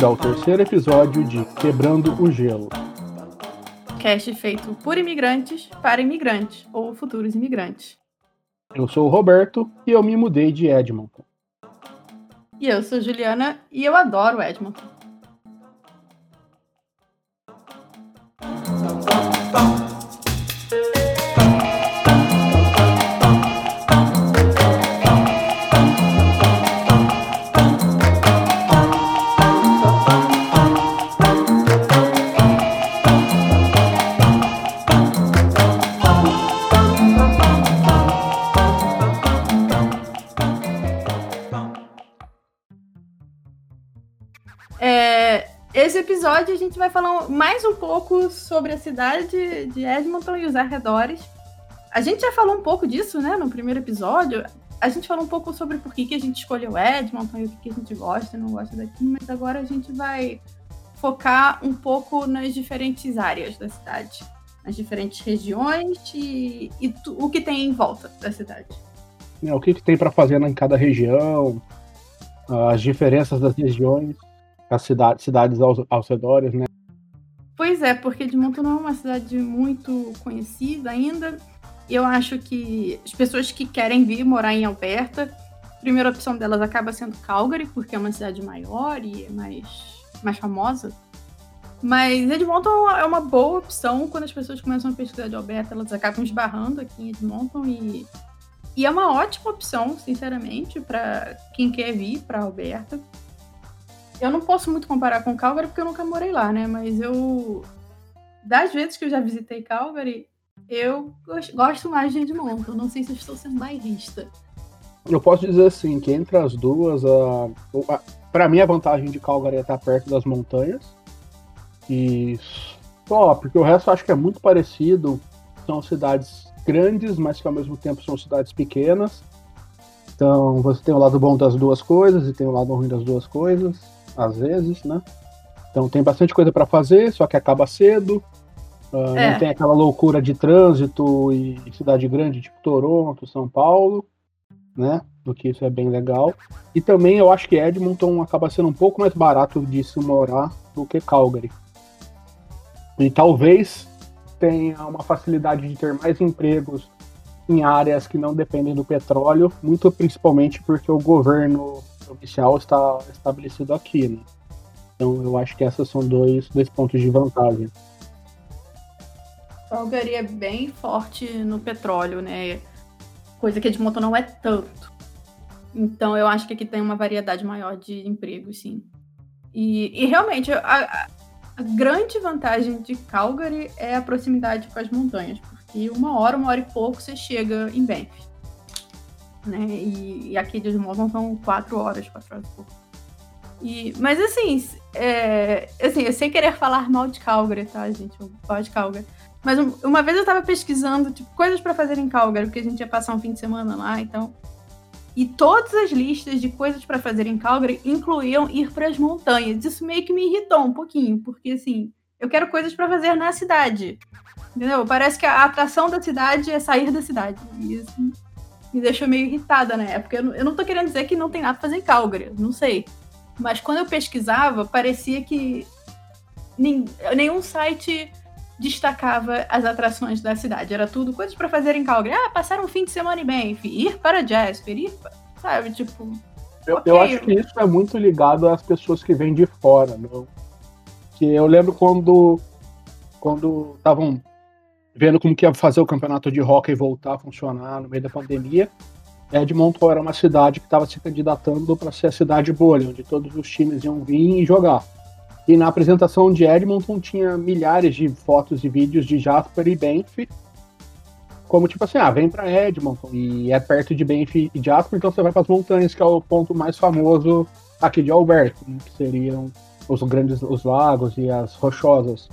Bem-vindo ao terceiro episódio de Quebrando o Gelo. Cast feito por imigrantes para imigrantes ou futuros imigrantes. Eu sou o Roberto e eu me mudei de Edmonton. E eu sou Juliana e eu adoro Edmonton. Episódio a gente vai falar mais um pouco sobre a cidade de Edmonton e os arredores. A gente já falou um pouco disso, né, no primeiro episódio. A gente falou um pouco sobre por que, que a gente escolheu Edmonton e o que, que a gente gosta e não gosta daqui, mas agora a gente vai focar um pouco nas diferentes áreas da cidade, nas diferentes regiões e, e o que tem em volta da cidade. É, o que, que tem para fazer em cada região, as diferenças das regiões as cidades, cidades aos, aos redores, né? Pois é, porque Edmonton não é uma cidade muito conhecida ainda. Eu acho que as pessoas que querem vir morar em Alberta, a primeira opção delas acaba sendo Calgary, porque é uma cidade maior e é mais, mais famosa. Mas Edmonton é uma boa opção quando as pessoas começam a pesquisar de Alberta, elas acabam esbarrando aqui em Edmonton e, e é uma ótima opção, sinceramente, para quem quer vir para Alberta. Eu não posso muito comparar com Calgary porque eu nunca morei lá, né? Mas eu. Das vezes que eu já visitei Calgary, eu gosto mais de Edmonton. Não sei se eu estou sendo bairrista. Eu posso dizer assim, que entre as duas, a, a, para mim a vantagem de Calgary é estar perto das montanhas. E só, porque o resto eu acho que é muito parecido. São cidades grandes, mas que ao mesmo tempo são cidades pequenas. Então você tem o lado bom das duas coisas e tem o lado ruim das duas coisas às vezes, né? Então tem bastante coisa para fazer, só que acaba cedo. Uh, é. Não tem aquela loucura de trânsito e cidade grande, tipo Toronto, São Paulo, né? Do que isso é bem legal. E também eu acho que Edmonton acaba sendo um pouco mais barato de se morar do que Calgary. E talvez tenha uma facilidade de ter mais empregos em áreas que não dependem do petróleo, muito principalmente porque o governo oficial está estabelecido aqui, né? Então eu acho que esses são dois, dois pontos de vantagem. Calgary é bem forte no petróleo, né? Coisa que Edmonton não é tanto. Então eu acho que aqui tem uma variedade maior de empregos, sim. E, e realmente, a, a, grande vantagem de Calgary é a proximidade com as montanhas, porque uma hora, uma hora e pouco você chega em Banff né? E, e aqui de Edmonton são quatro horas, quatro horas e pouco. E, mas assim, é, assim, eu sem querer falar mal de Calgary, tá, gente? Gosto de Calgary. Mas uma vez eu tava pesquisando, tipo, coisas para fazer em Calgary, porque a gente ia passar um fim de semana lá, então. E todas as listas de coisas para fazer em Calgary incluíam ir para as montanhas. Isso meio que me irritou um pouquinho, porque assim, eu quero coisas para fazer na cidade. Entendeu? Parece que a atração da cidade é sair da cidade. E isso me deixou meio irritada na época. Eu não, eu não tô querendo dizer que não tem nada pra fazer em Calgary, não sei. Mas quando eu pesquisava, parecia que nenhum site destacava as atrações da cidade. Era tudo coisas para fazer em Calgary. Ah, passar um fim de semana em Banff, ir para Jasper, ir, sabe, tipo... Eu, okay. eu acho que isso é muito ligado às pessoas que vêm de fora, não? Que eu lembro quando quando estavam vendo como que ia fazer o campeonato de hockey voltar a funcionar no meio da pandemia. Edmonton era uma cidade que estava se candidatando para ser a cidade bolha, onde todos os times iam vir e jogar. E na apresentação de Edmonton tinha milhares de fotos e vídeos de Jasper e Banff, como tipo assim, ah, vem para Edmonton e é perto de Banff e Jasper, então você vai para as montanhas, que é o ponto mais famoso aqui de Alberta, né, que seriam os grandes os lagos e as rochosas.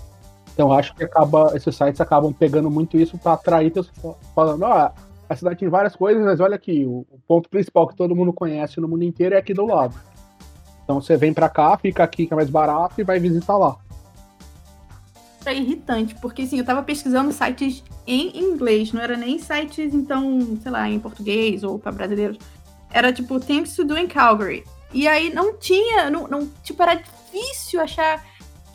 Então acho que acaba, esses sites acabam pegando muito isso para atrair pessoas falando, ó, oh, a cidade tem várias coisas, mas olha aqui, o, o, ponto principal que todo mundo conhece no mundo inteiro é aqui do lado. Então você vem para cá, fica aqui que é mais barato e vai visitar lá. É irritante, porque assim, eu tava pesquisando sites em inglês, não era nem sites, então, sei lá, em português ou para brasileiros. Era tipo Things to do in Calgary. E aí não tinha, não, não tipo, era difícil achar.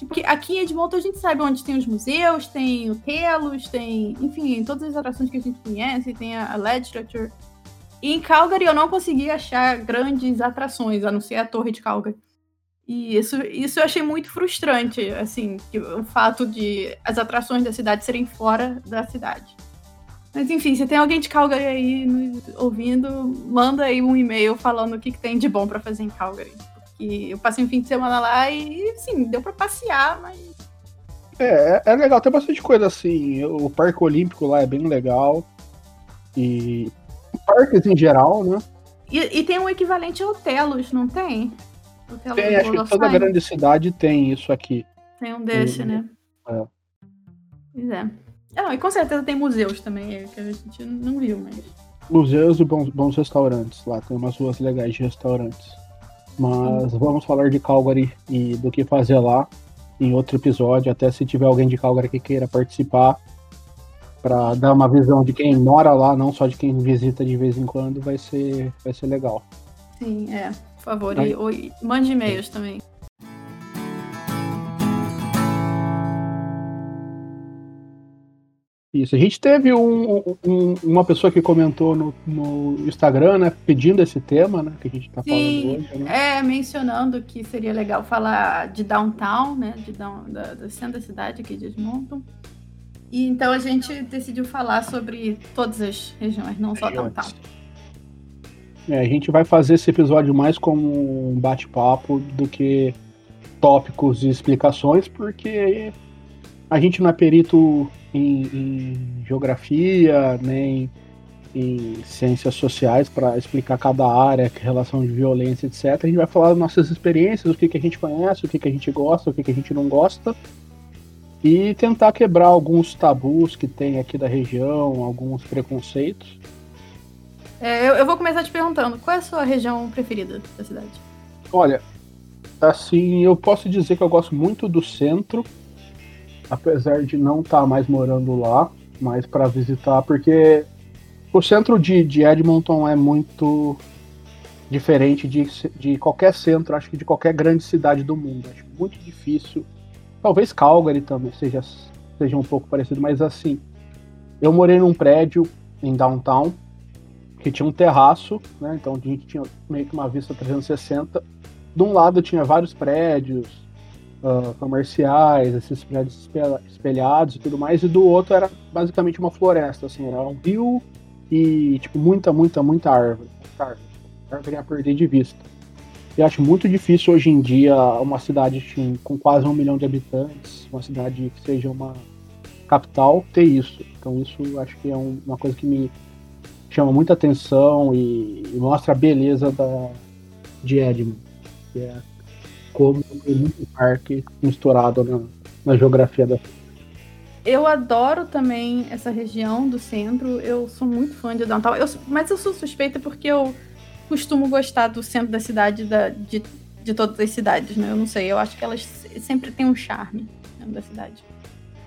Tipo, aqui em Edmonton a gente sabe onde tem os museus, tem o Telos, tem, enfim, todas as atrações que a gente conhece, tem a, a Legislature. E em Calgary eu não consegui achar grandes atrações, a não ser a Torre de Calgary. E isso, isso eu achei muito frustrante, assim, o fato de as atrações da cidade serem fora da cidade. Mas enfim, se tem alguém de Calgary aí ouvindo, manda aí um e-mail falando o que, que tem de bom para fazer em Calgary. Porque eu passei um fim de semana lá e, sim, deu para passear, mas. É, é, é legal, tem bastante coisa assim. O Parque Olímpico lá é bem legal. E parques em geral, né? E, e tem um equivalente ao Telos, não tem? tem, acho que toda grande cidade tem isso aqui. Tem um desse, né? É. Pois é. Ah, e com certeza tem museus também, é, que a gente não viu, mas. Museus e bons, bons restaurantes lá, tem umas ruas legais de restaurantes. Mas vamos falar de Calgary e do que fazer lá em outro episódio, até se tiver alguém de Calgary que queira participar, para dar uma visão de quem mora lá, não só de quem visita de vez em quando, vai ser, vai ser legal. Sim, é. Por favor, e, e mande e-mails também. Isso, a gente teve um, um, uma pessoa que comentou no, no, Instagram, né, pedindo esse tema, né, que a gente está falando hoje. Né? É, mencionando que seria legal falar de downtown, né, de down, da, centro da cidade aqui de Edmonton. E então a gente decidiu falar sobre todas as regiões, não só regiões. downtown. É, a gente vai fazer esse episódio mais como um bate-papo do que tópicos e explicações, porque a gente não é perito em, em geografia, nem em ciências sociais para explicar cada área, relação de violência, etc. A gente vai falar das nossas experiências, o que, que a gente conhece, o que, que a gente gosta, o que, que a gente não gosta, e tentar quebrar alguns tabus que tem aqui da região, alguns preconceitos é, eu, eu, vou começar te perguntando, qual é a sua região preferida da cidade? Olha, assim, eu posso dizer que eu gosto muito do centro, apesar de não estar tá mais morando lá, mas para visitar, porque o centro de, de, Edmonton é muito diferente de, de qualquer centro, acho que de qualquer grande cidade do mundo. Acho muito difícil. Talvez Calgary também seja, seja um pouco parecido, mas assim, eu morei num prédio em downtown que tinha um terraço, né? Então a gente tinha meio que uma vista 360. De um lado tinha vários prédios uh, comerciais, esses prédios espelhados e tudo mais, e do outro era basicamente uma floresta, assim, era um rio e tipo muita, muita, muita árvore. Muita árvore, árvore a perder de vista. E acho muito difícil hoje em dia uma cidade assim, com quase um milhão de habitantes, uma cidade que seja uma capital, ter isso. Então isso acho que é um, uma coisa que me chama muita atenção e, e mostra a beleza da, de Edmund, que é como muito parque misturado na, na geografia da eu adoro também essa região do centro. Eu sou muito fã de downtown. Eu, mas eu sou suspeita porque eu costumo gostar do centro da cidade, da, de, de todas as cidades, né? Eu não sei. Eu acho que elas sempre têm um charme da cidade.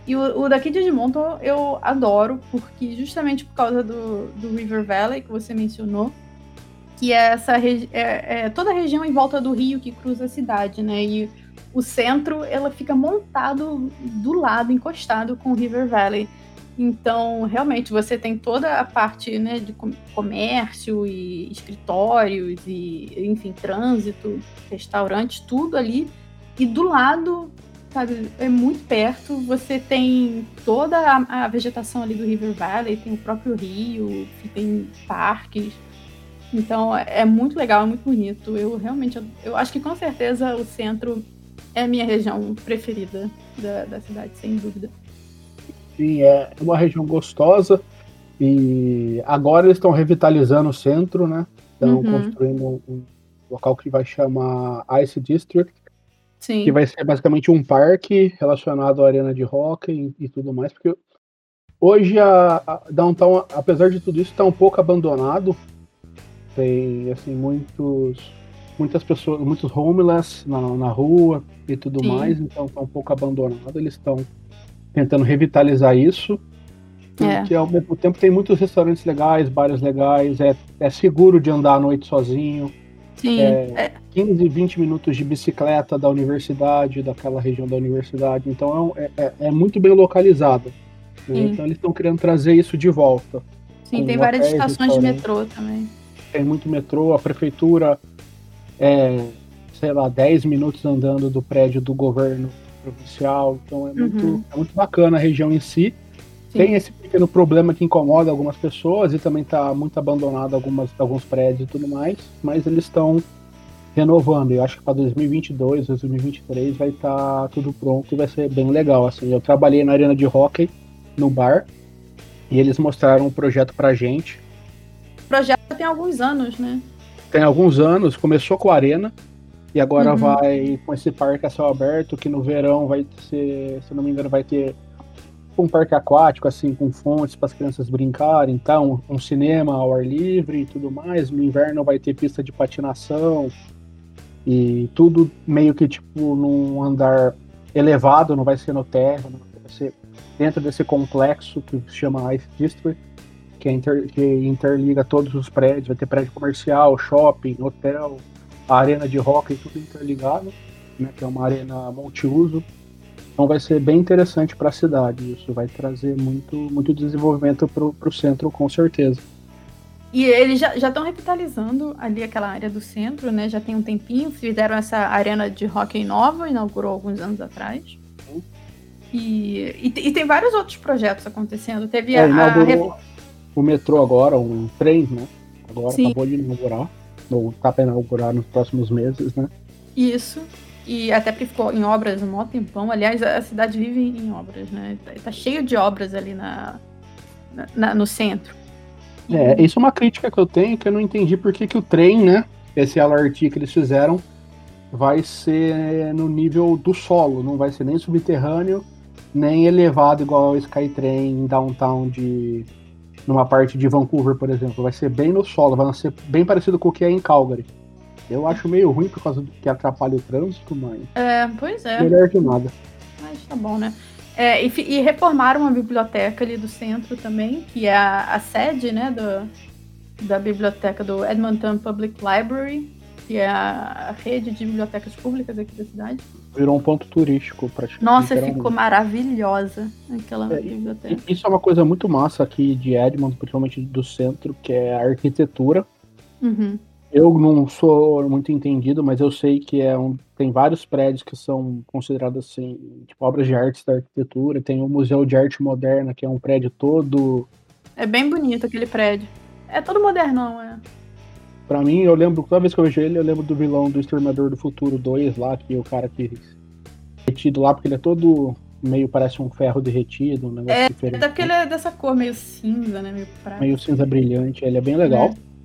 E o, o, daqui de Edmonton eu adoro, porque justamente por causa do, do River Valley que você mencionou, que é essa é, é, toda a região em volta do rio que cruza a cidade, né? E o centro ela fica montado do lado, encostado com o River Valley. Então, realmente, você tem toda a parte né, de comércio e escritórios e, enfim, trânsito, restaurantes, tudo ali. E do lado sabe? É muito perto. Você tem toda a, a, vegetação ali do River Valley, tem o próprio rio, tem parques. Então é, muito legal, é muito bonito. Eu realmente, eu, acho que com certeza o centro é a minha região preferida da, da cidade, sem dúvida. Sim, é uma região gostosa. E agora eles estão revitalizando o centro, né? Estão uhum. construindo um, um local que vai chamar Ice District Sim. Que vai ser basicamente um parque relacionado à arena de hockey e, e tudo mais, porque hoje a, a, Downtown, apesar de tudo isso, está um pouco abandonado. Tem assim muitos muitas pessoas, muitos homeless na, na rua e tudo Sim. mais, então está um pouco abandonado. Eles estão tentando revitalizar isso. É. Que ao mesmo tempo tem muitos restaurantes legais, bares legais, é, é seguro de andar à noite sozinho. Sim. É, 15, 20 minutos de bicicleta da universidade, daquela região da universidade. Então é, é, é muito bem localizado. Né? Então eles estão querendo trazer isso de volta. Sim, tem várias estações de metrô também. Tem muito metrô, a prefeitura é, sei lá, 10 minutos andando do prédio do governo provincial. Então é muito, uhum. é muito bacana a região em si. Sim. Tem esse pequeno problema que incomoda algumas pessoas e também está muito abandonado algumas, alguns prédios e tudo mais, mas eles estão renovando. Eu acho que para 2022, 2023 vai estar tá tudo pronto e vai ser bem legal. Assim, eu trabalhei na arena de hockey no bar e eles mostraram um projeto para gente. O projeto tem alguns anos, né? Tem alguns anos. Começou com a arena e agora uhum. vai com esse parque a céu aberto que no verão vai ser, se não me engano, vai ter um parque aquático, assim, com fontes para as crianças brincarem, então, um cinema ao ar livre e tudo mais. No inverno vai ter pista de patinação e tudo meio que tipo num andar elevado, não vai ser no terra, vai ser dentro desse complexo que se chama Ice District, que, é inter, que interliga todos os prédios, vai ter prédio comercial, shopping, hotel, arena de hockey, tudo interligado, né, que é uma arena multiuso. Então vai ser bem interessante para a cidade. Isso vai trazer muito, muito desenvolvimento para o centro, com certeza. E eles já estão revitalizando ali aquela área do centro, né? Já tem um tempinho. Fizeram essa arena de hockey nova, inaugurou alguns anos atrás. Uhum. E, e, e, tem vários outros projetos acontecendo. Teve é, a, a, o metrô agora, um trem, né? Agora Sim. acabou de inaugurar. Ou tá para inaugurar nos próximos meses, né? Isso. E até porque ficou em obras um maior tempão. Aliás, a cidade vive em obras, né? Tá, tá cheio de obras ali na, na, no centro. É, isso é uma crítica que eu tenho, que eu não entendi por que, que o trem, né? Esse LRT que eles fizeram vai ser no nível do solo, não vai ser nem subterrâneo, nem elevado igual o Skytrain em downtown de numa parte de Vancouver, por exemplo. Vai ser bem no solo, vai ser bem parecido com o que é em Calgary. Eu acho meio ruim por causa do que atrapalha o trânsito, mas. É, pois é. Melhor que nada. Mas tá bom, né? É, e, e, reformaram a biblioteca ali do centro também, que é a, a sede, né, do, da biblioteca do Edmonton Public Library, que é a, a rede de bibliotecas públicas aqui da cidade. Virou um ponto turístico, praticamente. Nossa, ficou maravilhosa aquela é, biblioteca. Isso é uma coisa muito massa aqui de Edmonton, principalmente do centro, que é a arquitetura. Uhum. Eu não sou muito entendido, mas eu sei que é um, tem vários prédios que são considerados assim, tipo obras de arte da arquitetura. Tem o Museu de Arte Moderna, que é um prédio todo. É bem bonito aquele prédio. É todo modernão, é. Pra mim, eu lembro, toda vez que eu vejo ele, eu lembro do vilão do Exterminador do Futuro 2 lá, que é o cara que retido lá, porque ele é todo meio parece um ferro derretido, um negócio é, diferente. É porque ele é dessa cor meio cinza, né? Meio, meio cinza brilhante, ele é bem legal. É.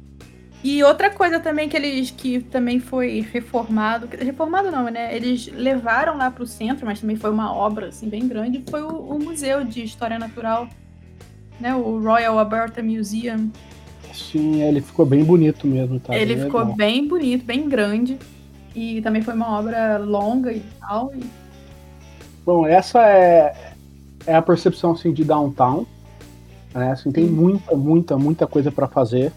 E outra coisa também que eles que também foi reformado, reformado não, né? Eles levaram lá para o centro, mas também foi uma obra assim bem grande, foi o, o museu de história natural, né? O Royal Alberta Museum. Sim, ele ficou bem bonito mesmo, tá? Ele bem ficou legal. bem bonito, bem grande. E também foi uma obra longa e tal. E... Bom, essa é, é a percepção assim de downtown. Né? Assim, tem muita, muita, muita coisa para fazer.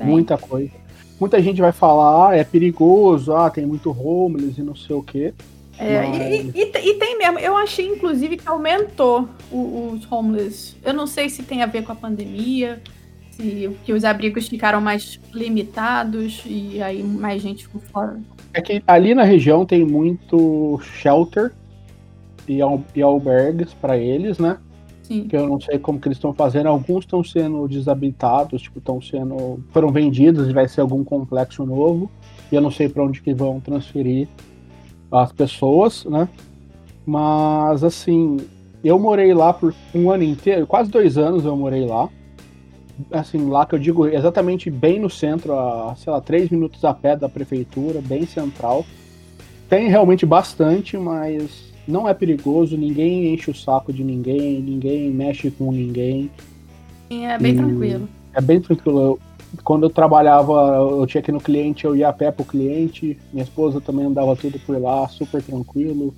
Muita coisa. Muita gente vai falar, ah, é perigoso, ah, tem muito homeless e não sei o quê. É, mas... e, e, e, tem mesmo. Eu achei, inclusive, que aumentou o, os homeless. Eu não sei se tem a ver com a pandemia, se que os abrigos ficaram mais limitados e aí mais gente ficou fora. É que ali na região tem muito shelter e, al e albergues para eles, né? Sim. que eu não sei como que eles estão fazendo. Alguns estão sendo desabitados, tipo, estão sendo. foram vendidos e vai ser algum complexo novo. E eu não sei para onde que vão transferir as pessoas, né? Mas assim, eu morei lá por um ano inteiro, quase dois anos eu morei lá. Assim, lá que eu digo exatamente bem no centro, a, sei lá, três minutos a pé da prefeitura, bem central. Tem realmente bastante, mas não é perigoso, ninguém enche o saco de ninguém, ninguém mexe com ninguém. É bem e tranquilo. É bem tranquilo. Eu, quando eu trabalhava, eu tinha aqui no cliente, eu ia a pé pro cliente, minha esposa também andava tudo por lá, super tranquilo.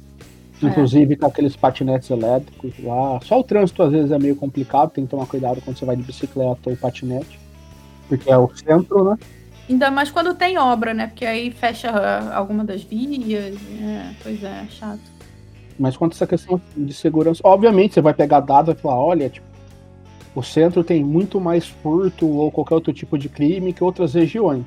É. Inclusive é. com aqueles patinetes elétricos lá. Só o trânsito às vezes é meio complicado, tem que tomar cuidado quando você vai de bicicleta ou patinete. Porque é o centro, né? Ainda mais quando tem obra, né? Porque aí fecha alguma das vias. É, pois é, chato. Mas quanto a essa questão de segurança, obviamente você vai pegar dados e falar, olha, tipo, o centro tem muito mais furto ou qualquer outro tipo de crime que outras regiões.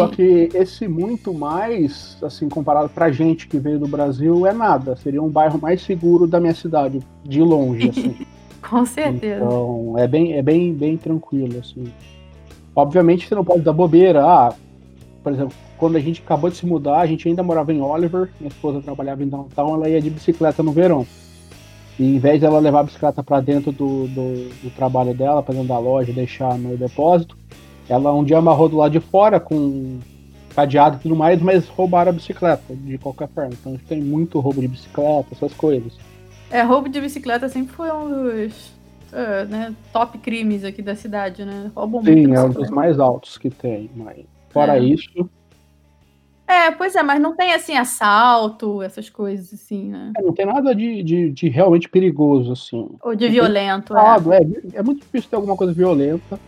Só que esse muito mais, assim, comparado pra gente que veio do Brasil, é nada. Seria um bairro mais seguro da minha cidade, de longe, assim. Com certeza. Então, é bem, é bem, bem tranquilo, assim. Obviamente você não pode dar bobeira. Ah, por exemplo, quando a gente acabou de se mudar, a gente ainda morava em Oliver, minha esposa trabalhava em downtown, ela ia de bicicleta no verão. E em vez dela levar a bicicleta para dentro do, do, do, trabalho dela, para dentro da loja, deixar no depósito, ela um dia amarrou do lado de fora com cadeado e tudo mais, mas roubaram a bicicleta de qualquer forma. Então tem muito roubo de bicicleta, essas coisas. É, roubo de bicicleta sempre foi um dos uh, né, top crimes aqui da cidade, né? Roubam Sim, é um dos mais altos que tem, mas fora é. isso. É, pois é, mas não tem assim assalto, essas coisas assim, né? É, não tem nada de, de, de, realmente perigoso, assim. Ou de violento, é. é. é. muito difícil ter alguma coisa violenta.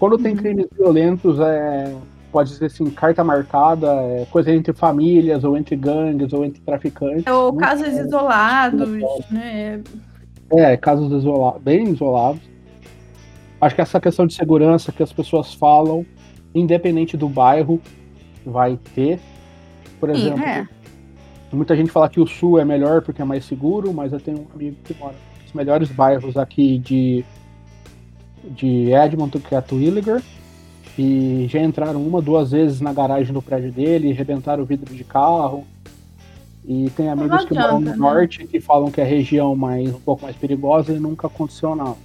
Quando tem uhum. crimes violentos, é, pode ser assim, carta marcada, é, coisa entre famílias, ou entre gangues, ou entre traficantes. Ou casos é, isolados, né? É, casos isolados, bem isolados. Acho que essa questão de segurança que as pessoas falam, independente do bairro, vai ter. Por exemplo, é. muita gente fala que o sul é melhor porque é mais seguro, mas eu tenho um amigo que mora nos melhores bairros aqui de de Edmonton, que é a Twilliger, e já entraram uma, duas vezes na garagem do prédio dele, rebentaram o vidro de carro. E tem amigos adianta, que moram no né? norte que falam que é a região mais, um pouco mais perigosa e nunca aconteceu nada.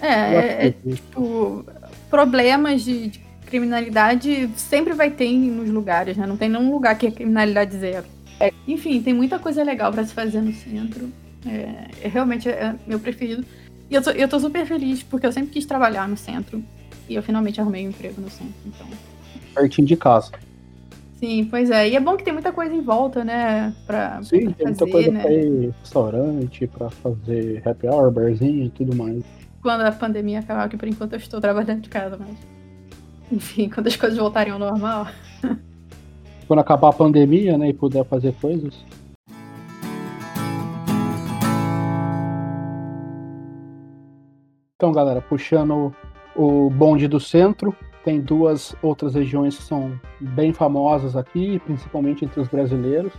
É, é, é tipo, problemas de, de, criminalidade sempre vai ter nos lugares, né? Não tem nenhum lugar que é criminalidade zero. É, enfim, tem muita coisa legal para se fazer no centro. É, é realmente é meu preferido. E eu tô, eu tô super feliz, porque eu sempre quis trabalhar no centro. E eu finalmente arrumei um emprego no centro, então. Pertinho de casa. Sim, pois é. E é bom que tem muita coisa em volta, né? Pra, Sim, pra tem fazer, muita coisa né? pra ir restaurante, pra fazer happy hour, barzinho e tudo mais. Quando a pandemia acabar, que por enquanto eu estou trabalhando de casa, mas. Enfim, quando as coisas voltarem ao normal. quando acabar a pandemia, né, e puder fazer coisas. Então, galera, puxando o bonde do centro, tem duas outras regiões que são bem famosas aqui, principalmente entre os brasileiros,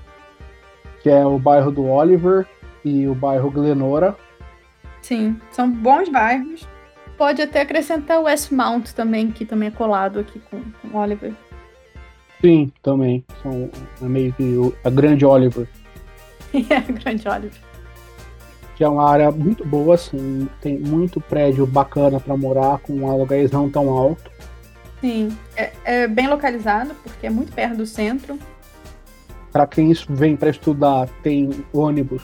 que é o bairro do Oliver e o bairro Glenora. Sim, são bons bairros. Pode até acrescentar o Westmount também, que também é colado aqui com, com Oliver. Sim, também. São é meio que a grande Oliver. é, a grande Oliver que é uma área muito boa, assim, tem muito prédio bacana para morar, com um aluguéis não tão alto. Sim, é, é, bem localizado, porque é muito perto do centro. Para quem vem para estudar, tem ônibus,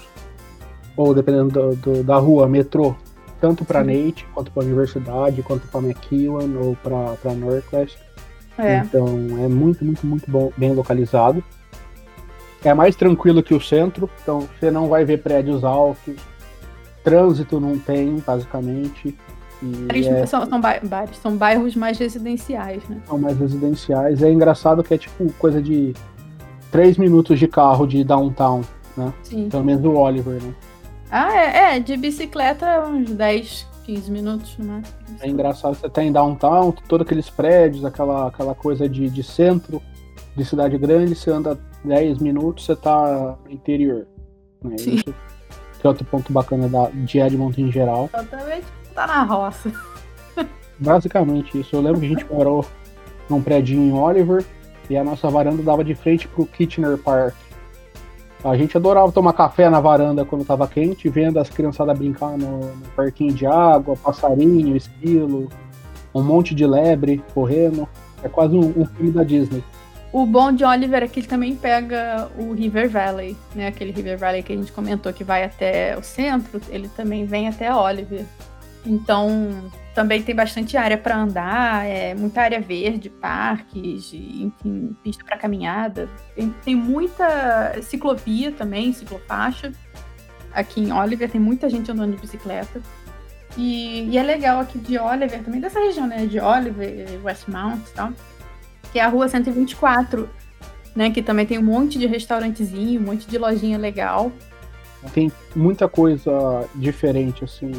ou dependendo do, do, da rua, metrô, tanto para Nate, quanto para universidade, quanto para McEwan ou para Northwest. É. Então é muito, muito, muito bom, bem localizado. É mais tranquilo que o centro, então você não vai ver prédios altos, Trânsito não tem, basicamente. É... São, são, bairros, são bairros mais residenciais, né? São mais residenciais. É engraçado que é tipo coisa de 3 minutos de carro de downtown, né? Sim. Pelo menos do Oliver, né? Ah, é, é de bicicleta uns 10, 15 minutos, né? É engraçado, você tem downtown, todos aqueles prédios, aquela, aquela coisa de, de centro, de cidade grande, você anda 10 minutos, você tá no interior. Né? Sim. Isso que é outro ponto bacana da, de Edmonton em geral. Exatamente, tá na roça. Basicamente isso. Eu lembro que a gente morou num prédio em Oliver e a nossa varanda dava de frente pro Kitchener Park. A gente adorava tomar café na varanda quando tava quente, vendo as criançadas brincar no, no parquinho de água, passarinho, esquilo, um monte de lebre correndo. É quase um, um filme da Disney. O bom de Oliver é que ele também pega o River Valley, né? Aquele River Valley que a gente comentou que vai até o centro, ele também vem até Oliver. Então, também tem bastante área para andar, é muita área verde, parques, enfim, pista para caminhada. Tem, tem, muita ciclovia também, ciclofaixa. Aqui em Oliver tem muita gente andando de bicicleta. E, e é legal aqui de Oliver, também dessa região, né? De Oliver, Westmount e tal que é a rua 124, né? Que também tem um monte de restaurantezinho, um monte de lojinha legal. Tem muita coisa diferente, assim.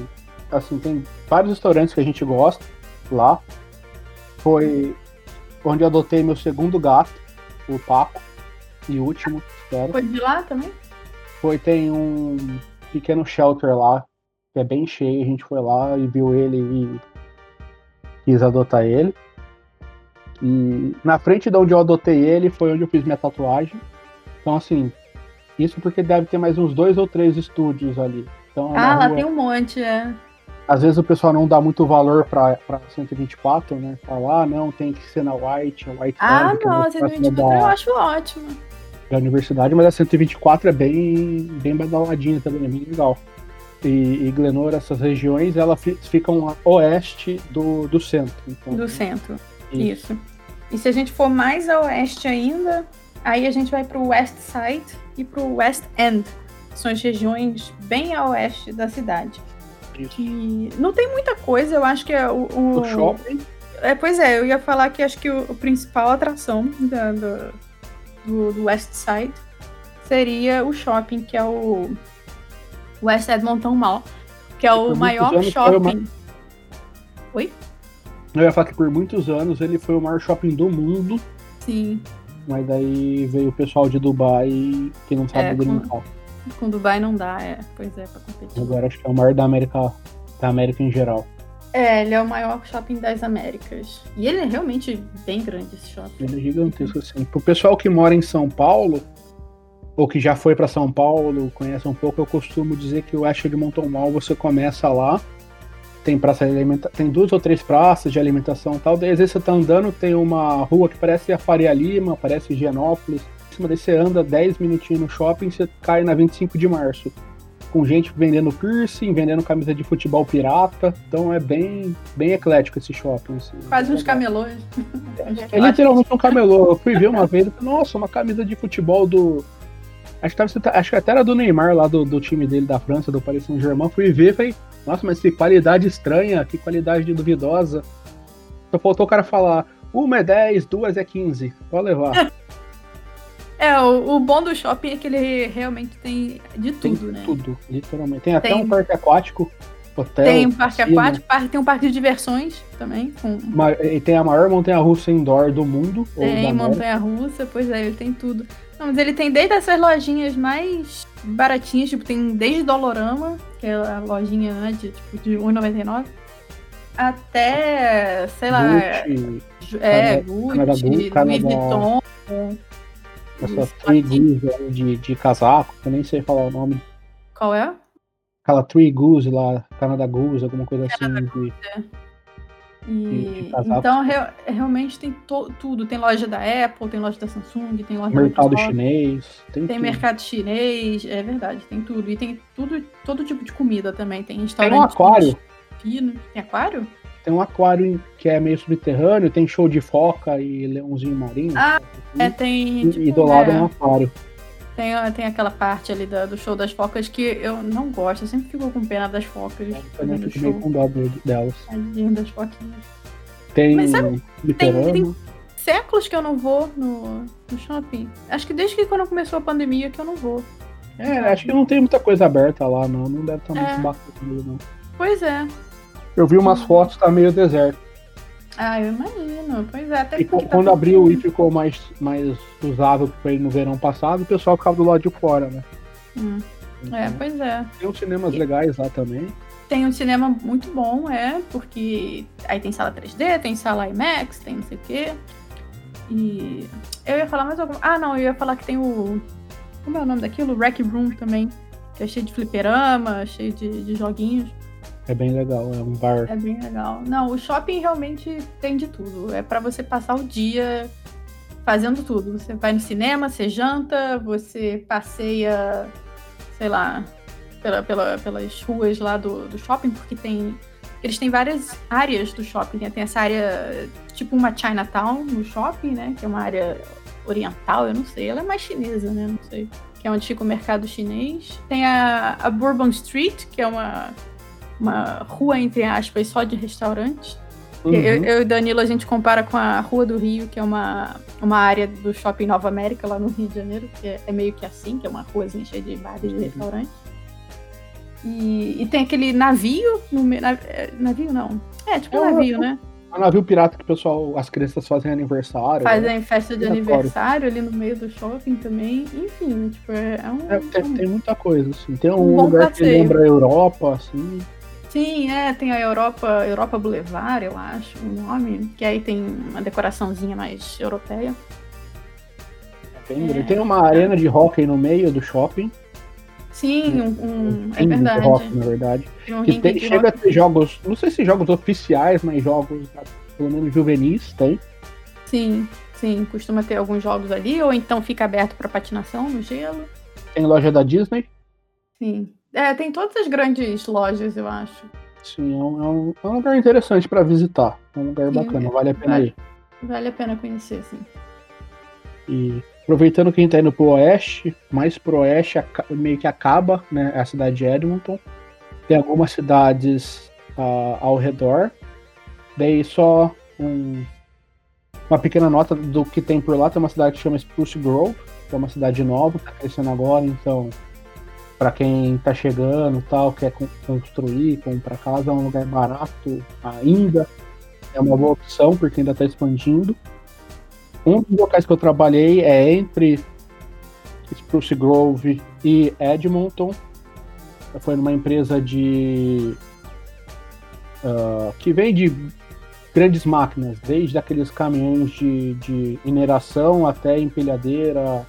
Assim, tem vários restaurantes que a gente gosta lá. Foi onde eu adotei meu segundo gato, o Paco. E último, espero. Foi de lá também? Foi, tem um pequeno shelter lá, que é bem cheio. A gente foi lá e viu ele e quis adotar ele. E na frente de onde eu adotei ele foi onde eu fiz minha tatuagem. Então, assim, isso porque deve ter mais uns dois ou três estúdios ali. Então, é ah, lá tem um monte, é. Às vezes o pessoal não dá muito valor pra, pra 124, né? Falar, ah, não, tem que ser na White, White Ah, Lab, não, 124 da, eu acho ótimo. Da universidade, mas a 124 é bem, bem badaladinha também, é bem legal. E, e Glenor, essas regiões, elas ficam a oeste do, do centro. Então, do centro, isso. isso. E se a gente for mais a oeste ainda, aí a gente vai para o West Side e para o West End. São as regiões bem a oeste da cidade. Isso. Que não tem muita coisa, eu acho que é o. O, o shopping. É, pois é, eu ia falar que acho que o, o principal atração da, do, do, do, West Side seria o shopping, que é o West Edmonton Mall, que é o maior shopping. Eu ia falar que por muitos anos ele foi o maior shopping do mundo. Sim. Mas daí veio o pessoal de Dubai que não sabe é, brincar. Com, com Dubai não dá, é. Pois é, pra competir. Agora acho que é o maior da América, da América em geral. É, ele é o maior shopping das Américas. E ele é realmente bem grande esse shopping. Ele é gigantesco, assim. Pro pessoal que mora em São Paulo, ou que já foi para São Paulo, conhece um pouco, eu costumo dizer que o West de Monton você começa lá tem praça de alimentação, tem duas ou três praças de alimentação e tal. Daí às vezes você tá andando, tem uma rua que parece a Faria Lima, parece Higienópolis. Em cima daí você anda 10 minutinhos no shopping, você cai na 25 de março. Com gente vendendo piercing, vendendo camisa de futebol pirata. Então é bem, bem eclético esse shopping. Assim. Quase uns camelôs. É, é literalmente um camelô. Eu fui ver uma vez, nossa, uma camisa de futebol do. Acho que, tava, acho que até era do Neymar lá do, do time dele da França, do Paris Saint-Germain. Fui ver, falei, nossa, mas que qualidade estranha, que qualidade duvidosa. Só faltou o cara falar: uma é 10, duas é 15. Pode levar. É, o, o, bom do shopping é que ele realmente tem de tudo, tem né? Tudo, literalmente. Tem até tem... um parque aquático, hotel. Tem um parque piscina. aquático, parque, tem um parque de diversões também. Com... E tem a maior montanha russa indoor do mundo. Tem montanha russa, pois é, ele tem tudo. Não, mas ele tem desde essas lojinhas mais baratinhas, tipo, tem desde Dolorama, que é a lojinha né, de, tipo, de R$1,99, até, sei lá, Gucci, é, Gucci, Canadá, Louis Vuitton. Essa Three de, de casaco, que eu nem sei falar o nome. Qual é? Aquela Three Goose lá, Canada Goose, alguma coisa Canada assim. Goose, de... é. E, então, realmente tem tudo. Tem loja da Apple, tem loja da Samsung, tem loja mercado da chinês. Tem, tem mercado chinês, é verdade, tem tudo. E tem tudo, todo tipo de comida também. Tem restaurante. Tem um aquário. Fino. Tem aquário? Tem um aquário que é meio subterrâneo, tem show de foca e leãozinho marinho. Ah, assim, é, tem. Tipo, e do lado é um aquário. Tem, tem aquela parte ali do, do show das focas que eu não gosto, eu sempre fico com pena das focas. Eu também fico meio com dó delas. Tadinho das foquinhas. Tem, Mas sabe, tem, tem, séculos que eu não vou no, no shopping. Acho que desde que quando começou a pandemia que eu não vou. É, acho que não tem muita coisa aberta lá, não. Não deve estar muito é. bacana, não. Pois é. Eu vi umas fotos, tá meio deserto. Ah, eu imagino. Pois é, até e tá quando tá abriu e ficou mais, mais usável foi no verão passado, o pessoal ficava do lado de fora, né? Hum. Então, é, pois é. Tem uns cinemas e... legais lá também. Tem um cinema muito bom, é, porque aí tem sala 3D, tem sala IMAX, tem não sei o quê. E eu ia falar mais alguma. Ah, não, eu ia falar que tem o. Como é o nome daquilo? Rec Room também. Que é cheio de fliperama, cheio de, de joguinhos. É bem legal, é um bar. É bem legal. Não, o shopping realmente tem de tudo. É para você passar o dia fazendo tudo. Você vai no cinema, você janta, você passeia, sei lá, pela, pela, pelas ruas lá do, do shopping, porque tem. Eles têm várias áreas do shopping. Né? Tem essa área, tipo uma Chinatown no shopping, né? Que é uma área oriental, eu não sei. Ela é mais chinesa, né? Não sei. Que é onde fica o mercado chinês. Tem a, a Bourbon Street, que é uma uma rua, entre aspas, só de restaurantes. Uhum. Eu, eu, e Danilo, a gente compara com a Rua do Rio, que é uma, uma área do Shopping Nova América, lá no Rio de Janeiro, que é, é meio que assim, que é uma ruazinha cheia de bares e uhum. restaurantes. E, e, tem aquele navio no na, é, navio não. É, tipo é um navio, né? É um navio pirata que o pessoal, as crianças fazem aniversário. Fazem né? festa de aniversário ali no meio do shopping também. Enfim, tipo, é, é um. É, tem, tem, muita coisa, assim. Tem um, um lugar passeio. que lembra a Europa, assim. Sim, é, tem a Europa, Europa Boulevard, eu acho, o nome, que aí tem uma decoraçãozinha mais europeia. Tem, é. tem uma arena de hockey no meio do shopping. Sim, um, um é verdade. Rock, na verdade. Um que tem, chega rock. a ter jogos, não sei se jogos oficiais, mas jogos pelo menos juvenis tem. Sim, sim, costuma ter alguns jogos ali, ou então fica aberto para patinação no gelo. Tem loja da Disney. Sim. É, tem todas as grandes lojas, eu acho. Sim, é um, é um, é lugar interessante para visitar. É um lugar sim, bacana, vale a pena vale, ir. Vale a pena conhecer, sim. E Aproveitando que a gente tá indo pro oeste, mais pro oeste meio que acaba, né? A cidade de Edmonton. Tem algumas cidades uh, ao redor. Daí só um, uma pequena nota do que tem por lá. Tem uma cidade que chama Spruce Grove, que é uma cidade nova, que tá crescendo agora, então para quem tá chegando tal, quer construir, comprar casa, é um lugar barato ainda. É uma boa opção, porque ainda está expandindo. Um dos locais que eu trabalhei é entre Spruce Grove e Edmonton. Foi numa empresa de. Uh, que vende grandes máquinas, desde aqueles caminhões de, de mineração até empilhadeira,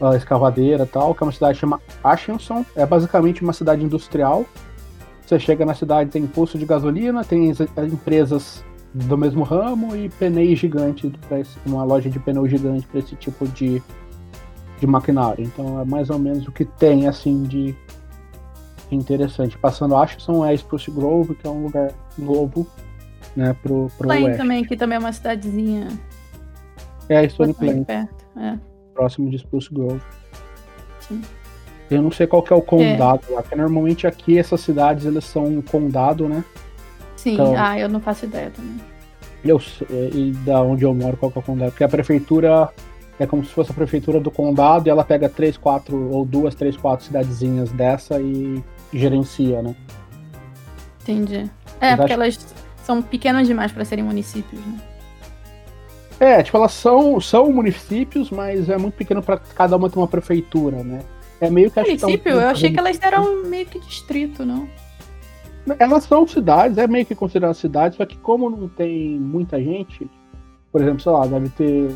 uh, escavadeira tal, que é uma cidade que chama Ashenson. É basicamente uma cidade industrial. Você chega na cidade, tem posto de gasolina, tem empresas do mesmo ramo e pneus gigantes, uma loja de pneu gigante para esse tipo de, de maquinário. Então é mais ou menos o que tem assim de interessante. Passando Ashton é Spruce Grove, que é um lugar novo, né, pro, pro Plain oeste. também, que também é uma cidadezinha. É, Stone Plain. Perto, é. Próximo de Spruce Grove. Sim. Eu não sei qual que é o condado é. lá, porque normalmente aqui essas cidades eles são um condado, né? Sim, então, ah, eu não faço ideia também. Eu sei, e da onde eu moro, qual que é o condado? Porque a prefeitura é como se fosse a prefeitura do condado e ela pega três, quatro, ou duas, três, quatro cidadezinhas dessa e gerencia, né? Entendi. É, porque acho... elas são pequenas demais para serem municípios, né? É, tipo, elas são, são municípios, mas é muito pequeno para cada uma ter uma prefeitura, né? É meio que Município? eu achei que elas eram meio que distrito, não? Elas são cidades, é meio que considerado cidade, só que como não tem muita gente, por exemplo, sei lá, deve ter.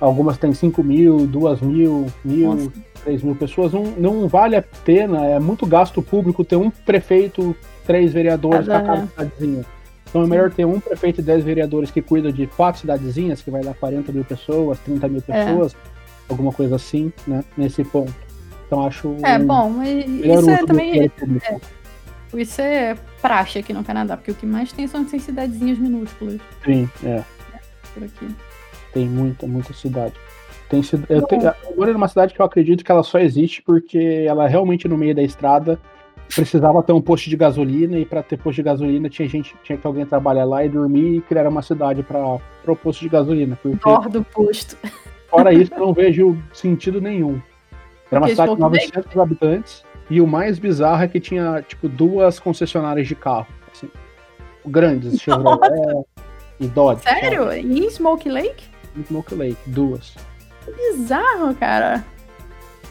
Algumas tem 5 mil, 2 mil, mil, Nossa. 3 mil pessoas. Não, não vale a pena, é muito gasto público ter um prefeito, três vereadores para cada cidadezinha. Então é melhor ter um prefeito e 10 vereadores que cuidam de quatro cidadezinhas, que vai dar 40 mil pessoas, 30 mil é. pessoas, é. alguma coisa assim, né? Nesse ponto. Então acho. É, bom, mas isso é também. É, isso é praxe aqui no Canadá, porque o que mais tem são essas cidadezinhas minúsculas. Sim, é. Por aqui. Tem muita, muita cidade. Tem, eu tenho, eu moro numa cidade que eu acredito que ela só existe porque ela é realmente no meio da estrada precisava ter um posto de gasolina e para ter posto de gasolina tinha gente tinha que alguém trabalhar lá e dormir e criar uma cidade para o posto de gasolina. Porque, do posto. Fora isso, eu não vejo sentido nenhum. Era uma cidade de 900 habitantes e o mais bizarro é que tinha, tipo, duas concessionárias de carro. Assim, grandes, Chevrolet e Dodge. Sério? Sabe? Em Smoke Lake? Em Smoke Lake, duas. Que bizarro, cara.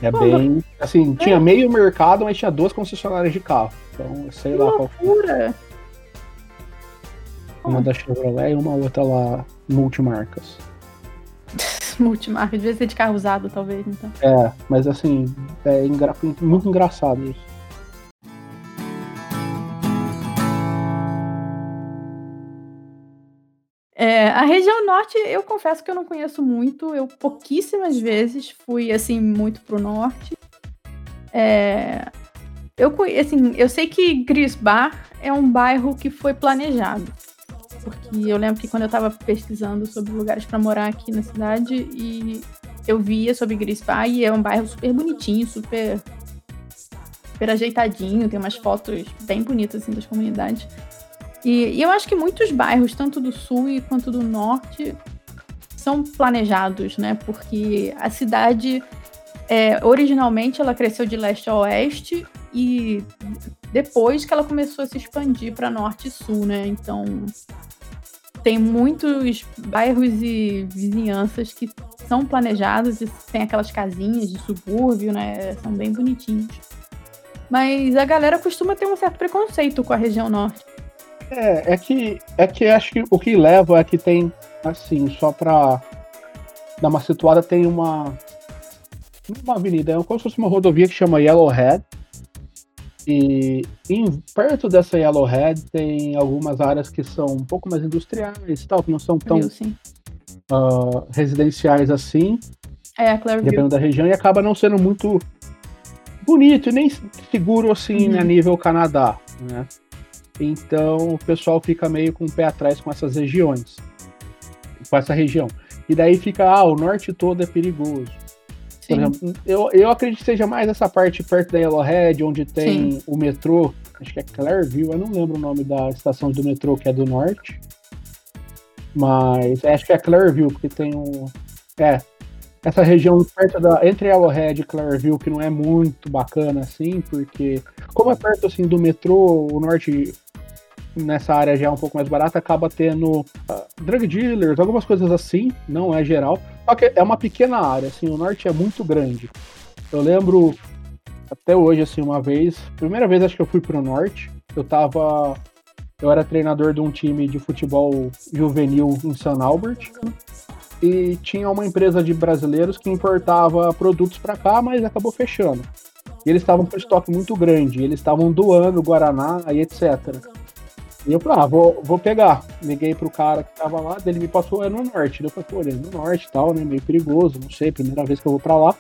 É Pô, bem. Assim, é. tinha meio mercado, mas tinha duas concessionárias de carro. Então, sei que lá loucura. qual foi. Uma da Chevrolet e uma outra lá, multimarcas. multimarca, devia ser de carro usado, talvez, então. É, mas assim, é engra... muito engraçado isso. É, a região norte, eu confesso que eu não conheço muito. Eu pouquíssimas vezes fui assim muito pro norte. É, eu assim, eu sei que Grisbar é um bairro que foi planejado porque eu lembro que quando eu estava pesquisando sobre lugares para morar aqui na cidade e eu via sobre Grispa e é um bairro super bonitinho, super super ajeitadinho, tem umas fotos bem bonitas assim das comunidades. E, e eu acho que muitos bairros, tanto do sul quanto do norte, são planejados, né? Porque a cidade, é, originalmente, ela cresceu de leste a oeste e depois que ela começou a se expandir para norte e sul, né? Então tem muitos bairros e vizinhanças que são planejados e tem aquelas casinhas de subúrbio, né? São bem bonitinhos. Mas a galera costuma ter um certo preconceito com a região norte. É, é que, é que acho que o que leva é que tem, assim, só pra dar uma situada, tem uma. Uma avenida, é como se fosse uma rodovia que chama Yellowhead. E em, perto dessa Yellowhead tem algumas áreas que são um pouco mais industriais tal, que não são tão uh, residenciais assim. É, Clareville. Dependendo da região, e acaba não sendo muito bonito e nem seguro assim uhum. a nível Canadá, né? Então o pessoal fica meio com o pé atrás com essas regiões, com essa região. E daí fica, ah, o norte todo é perigoso. Sim. Por exemplo, eu, eu acredito que seja mais essa parte perto da Yellowhead, onde tem Sim. o metrô, acho que é Clareville, eu não lembro o nome da estação do metrô que é do norte. Mas acho que é Clareville, porque tem um. É, essa região perto da entre Yellowhead e Clareville que não é muito bacana assim, porque como é perto assim do metrô, o norte nessa área já é um pouco mais barata, acaba tendo uh, drug dealers, algumas coisas assim, não é geral. Só que é uma pequena área, assim, o norte é muito grande. Eu lembro até hoje, assim, uma vez, primeira vez acho que eu fui pro norte, eu tava. Eu era treinador de um time de futebol juvenil em San Albert e tinha uma empresa de brasileiros que importava produtos para cá, mas acabou fechando. E eles estavam com estoque muito grande, eles estavam doando Guaraná e etc. E eu falei, ah, vou, vou pegar. Liguei pro cara que tava lá, ele me passou, é no norte. Eu falei, pô, ele é no norte e tal, né? Meio perigoso, não sei, primeira vez que eu vou pra lá.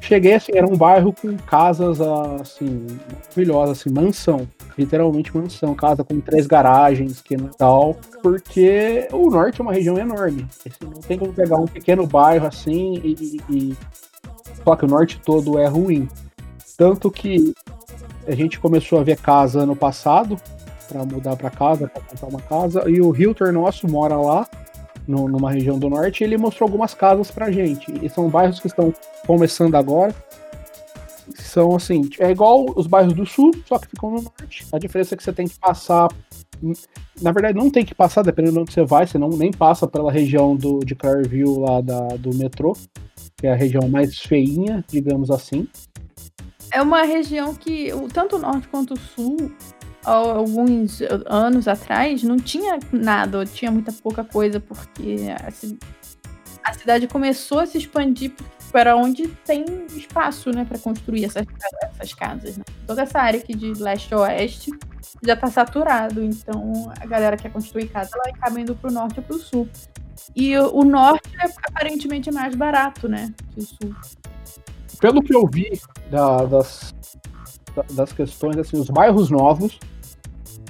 Cheguei assim, era um bairro com casas assim, maravilhosas, assim, mansão. Literalmente mansão, casa com três garagens, que tal. Porque o norte é uma região enorme. Assim, não tem como pegar um pequeno bairro assim e, e, e. Só que o norte todo é ruim. Tanto que a gente começou a ver casa ano passado, para mudar para casa, para comprar uma casa, e o Hilton nosso mora lá, no, numa região do norte, e ele mostrou algumas casas pra gente. E são bairros que estão começando agora. São assim, é igual os bairros do sul, só que ficam no norte. A diferença é que você tem que passar. Na verdade, não tem que passar, dependendo de onde você vai, você não nem passa pela região do, de Clareville lá da, do metrô, que é a região mais feinha, digamos assim. É uma região que, tanto o norte quanto o sul, alguns anos atrás não tinha nada, tinha muita pouca coisa, porque a, cidade começou a se expandir para onde tem espaço né, para construir essas, essas casas. Né? Toda essa área aqui de leste a oeste já está saturado, então a galera quer construir casa, ela acaba indo para o norte ou para o sul. E o norte é aparentemente mais barato, né? Que o sul. Pelo que eu vi da, das, das questões, assim, os bairros novos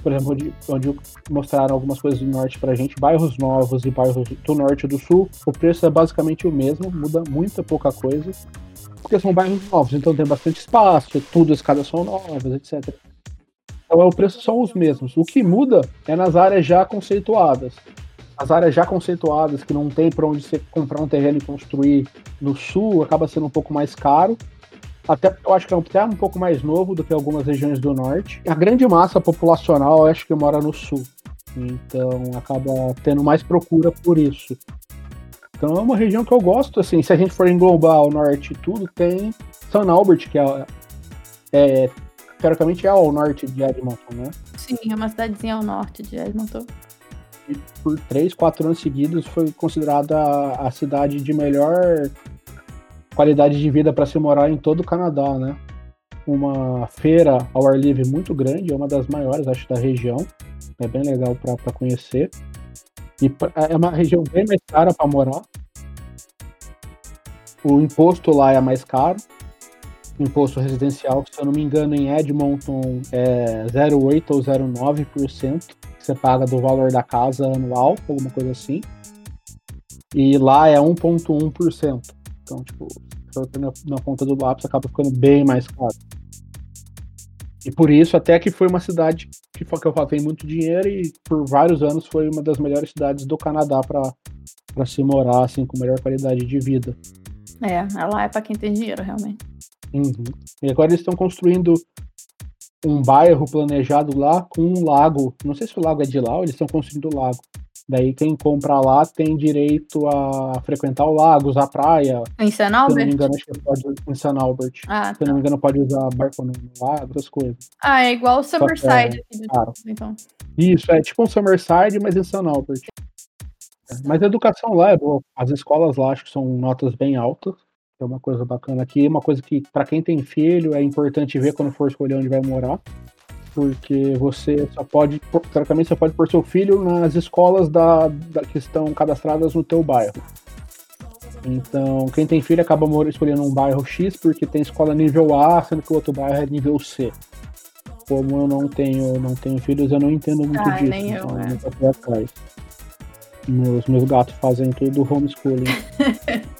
por exemplo, onde, onde mostraram algumas coisas do norte pra gente, bairros novos e bairros do norte e do sul, o preço é basicamente o mesmo, muda muita pouca coisa, porque são bairros novos, então tem bastante espaço, tudo, as escadas são novas, etc. Então, o preço são os mesmos. O que muda é nas áreas já conceituadas. As áreas já conceituadas, que não tem para onde você comprar um terreno e construir no sul, acaba sendo um pouco mais caro até eu acho que é até um pouco mais novo do que algumas regiões do norte. A grande massa populacional eu acho que mora no sul. Então acaba tendo mais procura por isso. Então é uma região que eu gosto, assim, se a gente for englobar o norte e tudo, tem San Albert, que é, é teoricamente é ao norte de Edmonton, né? Sim, é uma cidadezinha ao norte de Edmonton. E por três, quatro anos seguidos foi considerada a cidade de melhor qualidade de vida para se morar em todo o Canadá, né? Uma feira ao ar livre muito grande, é uma das maiores, acho, da região. É bem legal para conhecer. E é uma região bem mais cara para morar. O imposto lá é mais caro. O imposto residencial, se eu não me engano, em Edmonton é 0,8 ou 0,9% que você paga do valor da casa anual, alguma coisa assim. E lá é 1,1%. Então, tipo, na, na ponta do lápis acaba ficando bem mais caro. E por isso, até que foi uma cidade que, que eu falei muito dinheiro e por vários anos foi uma das melhores cidades do Canadá para se morar, assim, com melhor qualidade de vida. É, ela é para quem tem dinheiro, realmente. Uhum. E agora eles estão construindo um bairro planejado lá com um lago. Não sei se o lago é de lá ou eles estão construindo o lago. Daí quem compra lá tem direito a frequentar o lago, usar a praia. Em St. Albert? Se não me engano, acho que pode em St. Albert. Ah, Se tá. não me engano, pode usar barco no lago, essas coisas. Ah, é igual o Summerside. É, claro. então. Isso, é tipo um Summerside, mas em St. Albert. Mas a educação lá é boa. As escolas lá acho que são notas bem altas. É uma coisa bacana aqui. Uma coisa que, para quem tem filho, é importante ver quando for escolher onde vai morar porque você só pode, teoricamente, você pode pôr seu filho nas escolas da, da, que estão cadastradas no teu bairro. Então, quem tem filho acaba escolhendo um bairro X porque tem escola nível A, sendo que o outro bairro é nível C. Como eu não tenho, não tenho filhos, eu não entendo muito ah, disso. Nem então eu, então, é. atrás. Meus, meus gatos fazem tudo homeschooling.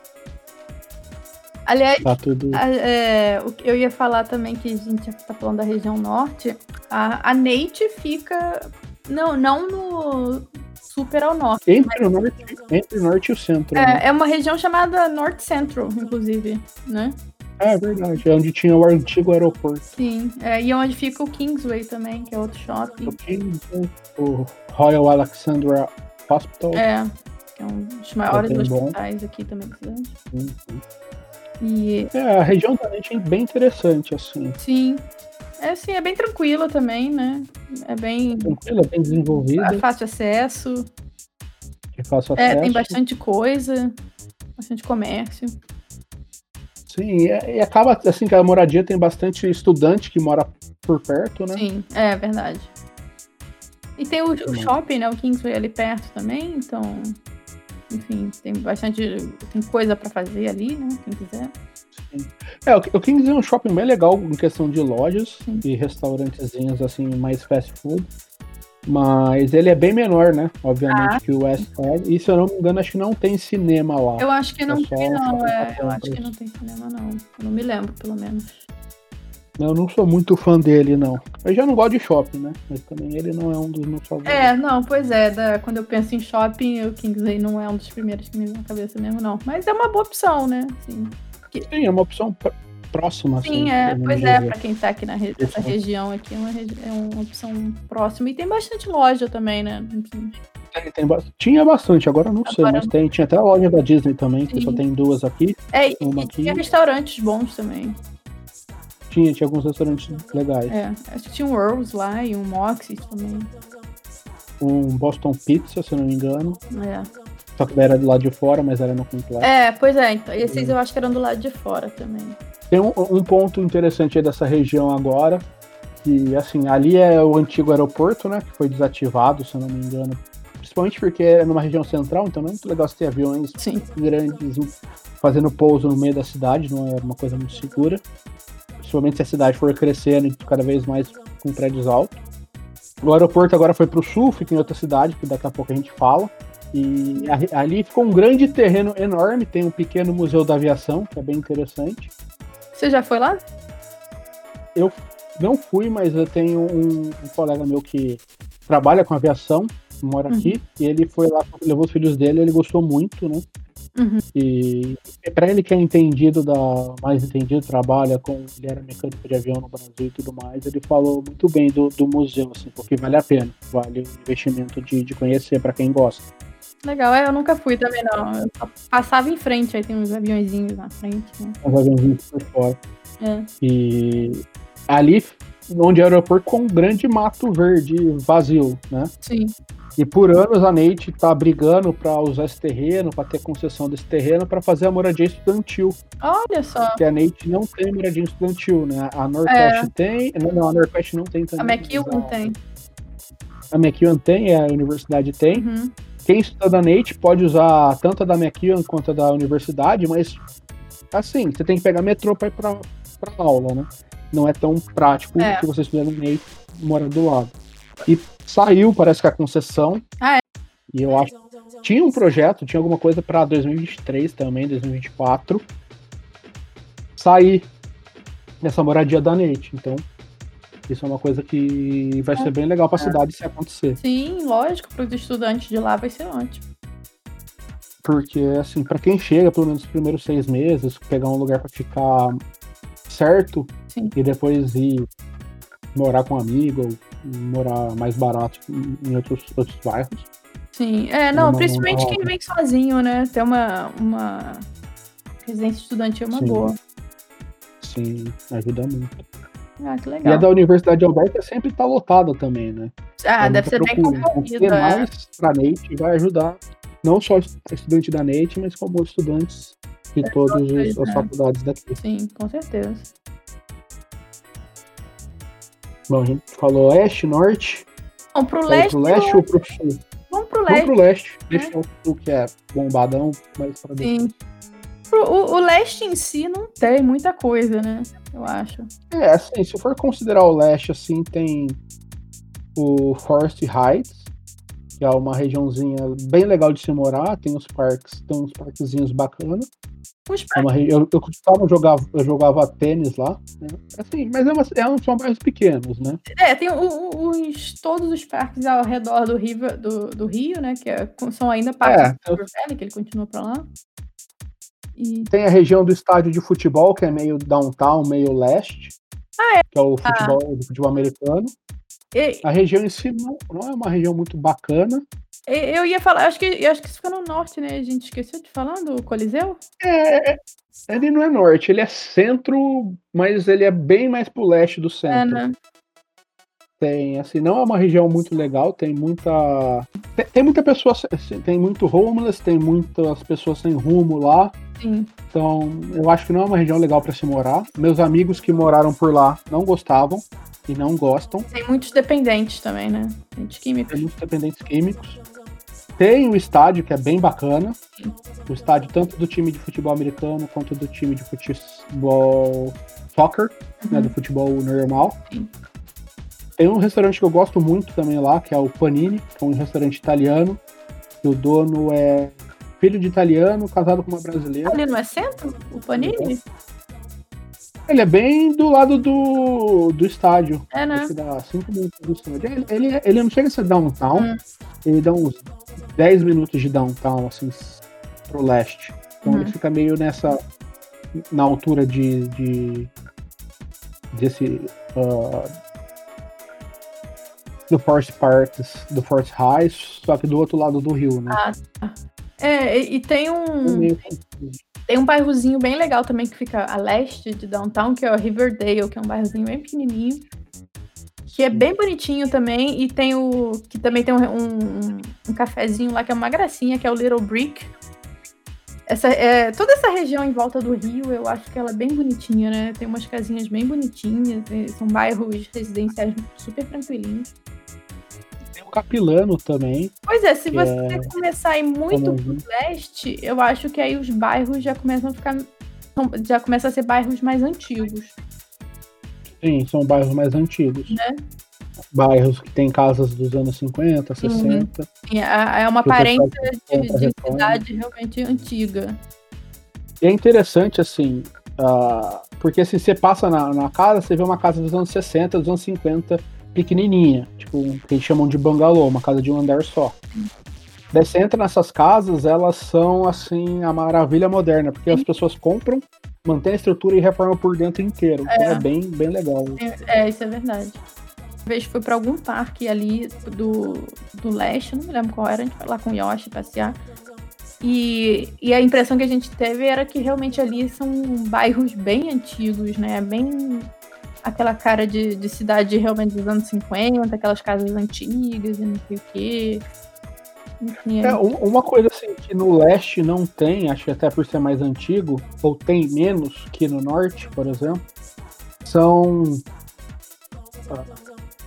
Aliás, tá tudo... é, eu ia falar também que a gente está falando da região norte. A, a Neite fica. Não, não no super ao norte. Entre, o, norte, entre o norte e o centro. É, né? é uma região chamada North Central, inclusive, né? É verdade, é onde tinha o antigo aeroporto. Sim, é, e onde fica o Kingsway também, que é outro shopping. O Kingsway, o Royal Alexandra Hospital. É, que é um dos maiores é hospitais bom. aqui também da cidade. Uhum. E... É, a região da Lente é bem interessante, assim. Sim. É, sim, é bem tranquila também, né? É bem. Tranquila, bem desenvolvida. É fácil acesso. É fácil acesso. É, tem bastante coisa, bastante comércio. Sim, e, e acaba assim que a moradia tem bastante estudante que mora por perto, né? Sim, é verdade. E tem o, o shopping, né? O Kingsway ali perto também, então enfim, tem bastante tem coisa para fazer ali, né? Quem quiser. Sim. É, o Kings é um shopping bem legal em questão de lojas Sim. e restaurantezinhos assim, mais fast food. Mas ele é bem menor, né? Obviamente, ah. que o West Side. E se eu não me engano, acho que não tem cinema lá. Eu acho que não é tem, não. É, eu acho que não tem cinema, não. Eu não me lembro, pelo menos. Eu não sou muito fã dele, não. Eu já não gosto de shopping, né? Mas também ele não é um dos meus favoritos. É, não, pois é. Da, quando eu penso em shopping, o Kingsley não é um dos primeiros que me vem na cabeça mesmo, não. Mas é uma boa opção, né? Sim, Sim é uma opção próxima. Sim, assim, é, pois é, para quem tá aqui na re nessa região aqui, é uma, é uma opção próxima. E tem bastante loja também, né? Tem, tem tinha bastante, agora não agora sei, mas tem. Tinha até a loja da Disney também, Sim. que só tem duas aqui. É, e aqui. tinha restaurantes bons também. Tinha, tinha alguns restaurantes legais. É, acho que tinha um Earls lá e um Moxie também. Um Boston Pizza, se não me engano. É. Só que era do lado de fora, mas era no completo. É, pois é, então. Esses eu acho que eram do lado de fora também. Tem um, um ponto interessante aí dessa região agora, que assim, ali é o antigo aeroporto, né? Que foi desativado, se eu não me engano. Principalmente porque é numa região central, então não é muito legal você ter aviões Sim. grandes fazendo pouso no meio da cidade, não é uma coisa muito segura principalmente se a cidade for crescendo e cada vez mais com prédios altos. O aeroporto agora foi para o sul, fica em outra cidade, que daqui a pouco a gente fala. E ali ficou um grande terreno enorme, tem um pequeno museu da aviação, que é bem interessante. Você já foi lá? Eu não fui, mas eu tenho um, um colega meu que trabalha com aviação, mora uhum. aqui, e ele foi lá, levou os filhos dele, ele gostou muito, né? Uhum. E para ele que é entendido da mais entendido, trabalha com ele era mecânico de avião no Brasil e tudo mais, ele falou muito bem do, do museu, assim, porque vale a pena, vale o investimento de, de conhecer para quem gosta. Legal, é, eu nunca fui também não. Eu passava em frente, aí tem uns aviãozinhos na frente. Né? Uns aviãozinhos por fora. É. E ali onde é o aeroporto com um grande mato verde vazio, né? Sim. E por anos a Neite está brigando para usar esse terreno, para ter concessão desse terreno, para fazer a moradia estudantil. Olha só. Porque a Neite não tem moradia estudantil, né? A Northwest é. tem. Não, não, a Northwest não tem também. A McEwan tem. A McEwan tem, a universidade tem. Uhum. Quem estuda da Neite pode usar tanto a da McEwan quanto a da universidade, mas assim, você tem que pegar metrô para ir para aula, né? Não é tão prático é. que você estuda no Neite mora do lado. E saiu, parece que a concessão. Ah, é? E eu acho. Tinha um projeto, tinha alguma coisa para 2023 também, 2024. Sair nessa moradia da Neite. Então, Isso é uma coisa que vai ser bem legal para a cidade se acontecer. Sim, lógico, para os estudantes de lá vai ser ótimo. Porque, assim, para quem chega, pelo menos nos primeiros seis meses, pegar um lugar para ficar certo Sim. e depois ir morar com um amigo ou morar mais barato em outros, outros bairros. Sim, é, não, Uma- principalmente uma- quem vem sozinho, né? Ter uma, uma residência estudantil é uma Sim. boa. Sim, ajuda muito. Ah, que E a legal. da Universidade de Alberta sempre tá lotada também, né? Ah, É deve muita ser bem ter é. mais pra NATE vai ajudar não só os estudantes da NATE, mas como estudantes de todas as né? faculdades daqui. Sim, com certeza. Bom, a gente falou oeste, norte, Bom, pro leste, pro leste ou pro sul? vamos pro Vamos leste. pro leste. Leste é o sul que é bombadão, mas pra. Sim. Pro- O, o leste em si não tem muita coisa, né? Eu acho. É, assim, se for considerar o leste, assim, tem o Forest Heights, que é uma regiãozinha bem legal de se morar, tem os parques, tem uns parquezinhos bacanas. É eu, eu costumava jogar, eu jogava tênis lá, né? Assim, mas é uma, é um, são bairros pequenos, né? É, tem os, todos os parques ao redor do Rio, do, do Rio né? Que é- são ainda parques É, do River Valley, que ele continua pra lá. E, Tem a região do estádio de futebol, que é meio downtown, meio leste. Que é o futebol, o futebol americano. E- A região em si não, não é uma região muito bacana. eu ia falar, acho que, acho que isso fica no norte, né? A gente esqueceu de falar do Coliseu? É, ele não é norte, ele é centro, mas ele é bem mais pro leste do É, centro. né? Tem, assim, não é uma região muito legal, tem muita. Tem, tem muita pessoa, assim, tem muito homeless, tem muitas pessoas sem rumo lá. Sim. Então, eu acho que não é uma região legal para se morar. Meus amigos que moraram por lá não gostavam e não gostam. Tem muitos dependentes também, né? Gente químicos. Tem muitos dependentes químicos. Tem o estádio, que é bem bacana. O estádio tanto do time de futebol americano quanto do time de futebol soccer, né, do futebol normal. Sim. Tem um restaurante que eu gosto muito também lá, que é o Panini, que é um restaurante italiano. E o dono é filho de italiano, casado com uma brasileira. Ali não é centro? O Panini? Ele é bem do lado do, do estádio. É, né? Que dá 5 minutos do estádio. Ele, ele, ele não chega a ser downtown, Hum. ele dá uns 10 minutos de downtown, assim, pro leste. Então Uhum. ele fica meio nessa. na altura de. de desse. ah, do Forest Parks, do Forest Heights, só que do outro lado do rio, né? Ah, tá. É, e, tem um. Confuso. Tem um bairrozinho bem legal também que fica a leste de downtown, que é o Riverdale, que é um bairrozinho bem pequenininho. Que é bem bonitinho também. E tem o. Que também tem um, um, um cafezinho lá que é uma gracinha, que é o Little Brick. Essa, é, toda essa região em volta do Rio, eu acho que ela é bem bonitinha, né? Tem umas casinhas bem bonitinhas. e São bairros residenciais super tranquilinhos. Capilano também. Pois é, se você começar a ir muito famosinho. leste, eu acho que aí os bairros já começam a ficar. Já começam a ser bairros mais antigos. Sim, são bairros mais antigos. Né? Bairros que tem casas dos anos 50, 60. E É é uma aparência de, de cidade realmente antiga. E é interessante, assim, ah, porque assim, você passa na, na casa, você vê uma casa dos anos 60, dos anos 50, pequenininha, tipo, que eles chamam de bangalô, uma casa de um andar só. Daí você entra nessas casas, elas são, assim, a maravilha moderna, porque as pessoas compram, mantêm a estrutura e reformam por dentro inteiro. Então é bem, bem legal. É, isso é verdade. Uma vez fui pra algum parque ali do, do leste, eu não me lembro qual era, a gente foi lá com o Yoshi passear. E, e a impressão que a gente teve era que realmente ali são bairros bem antigos, né? Bem aquela cara de, de cidade realmente dos anos 50, aquelas casas antigas e não sei o quê. Enfim, É, um- uma coisa assim que no leste não tem, acho que até por ser mais antigo, ou tem menos que no norte, por exemplo, são ah,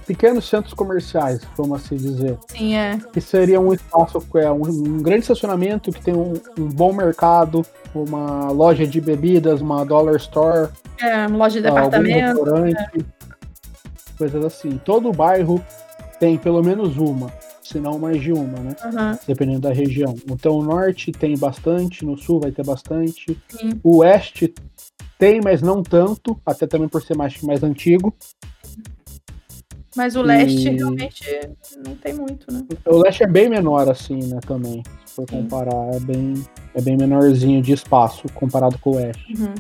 pequenos centros comerciais, vamos assim dizer. sim, é. Que seria um espaço, é, um, um grande estacionamento que tem um, um bom mercado, uma loja de bebidas, uma dollar store, É, uma loja de departamento. restaurante, coisas assim. Todo bairro tem pelo menos uma, se não mais de uma, né? Aham, dependendo da região. Então, o norte tem bastante, no sul vai ter bastante. sim. O oeste tem, mas não tanto, até também por ser mais, mais antigo. Mas o leste e... realmente não tem muito, né? O leste é bem menor, assim, né, também. Se for comparar, é bem, é bem menorzinho de espaço comparado com o oeste. Uhum.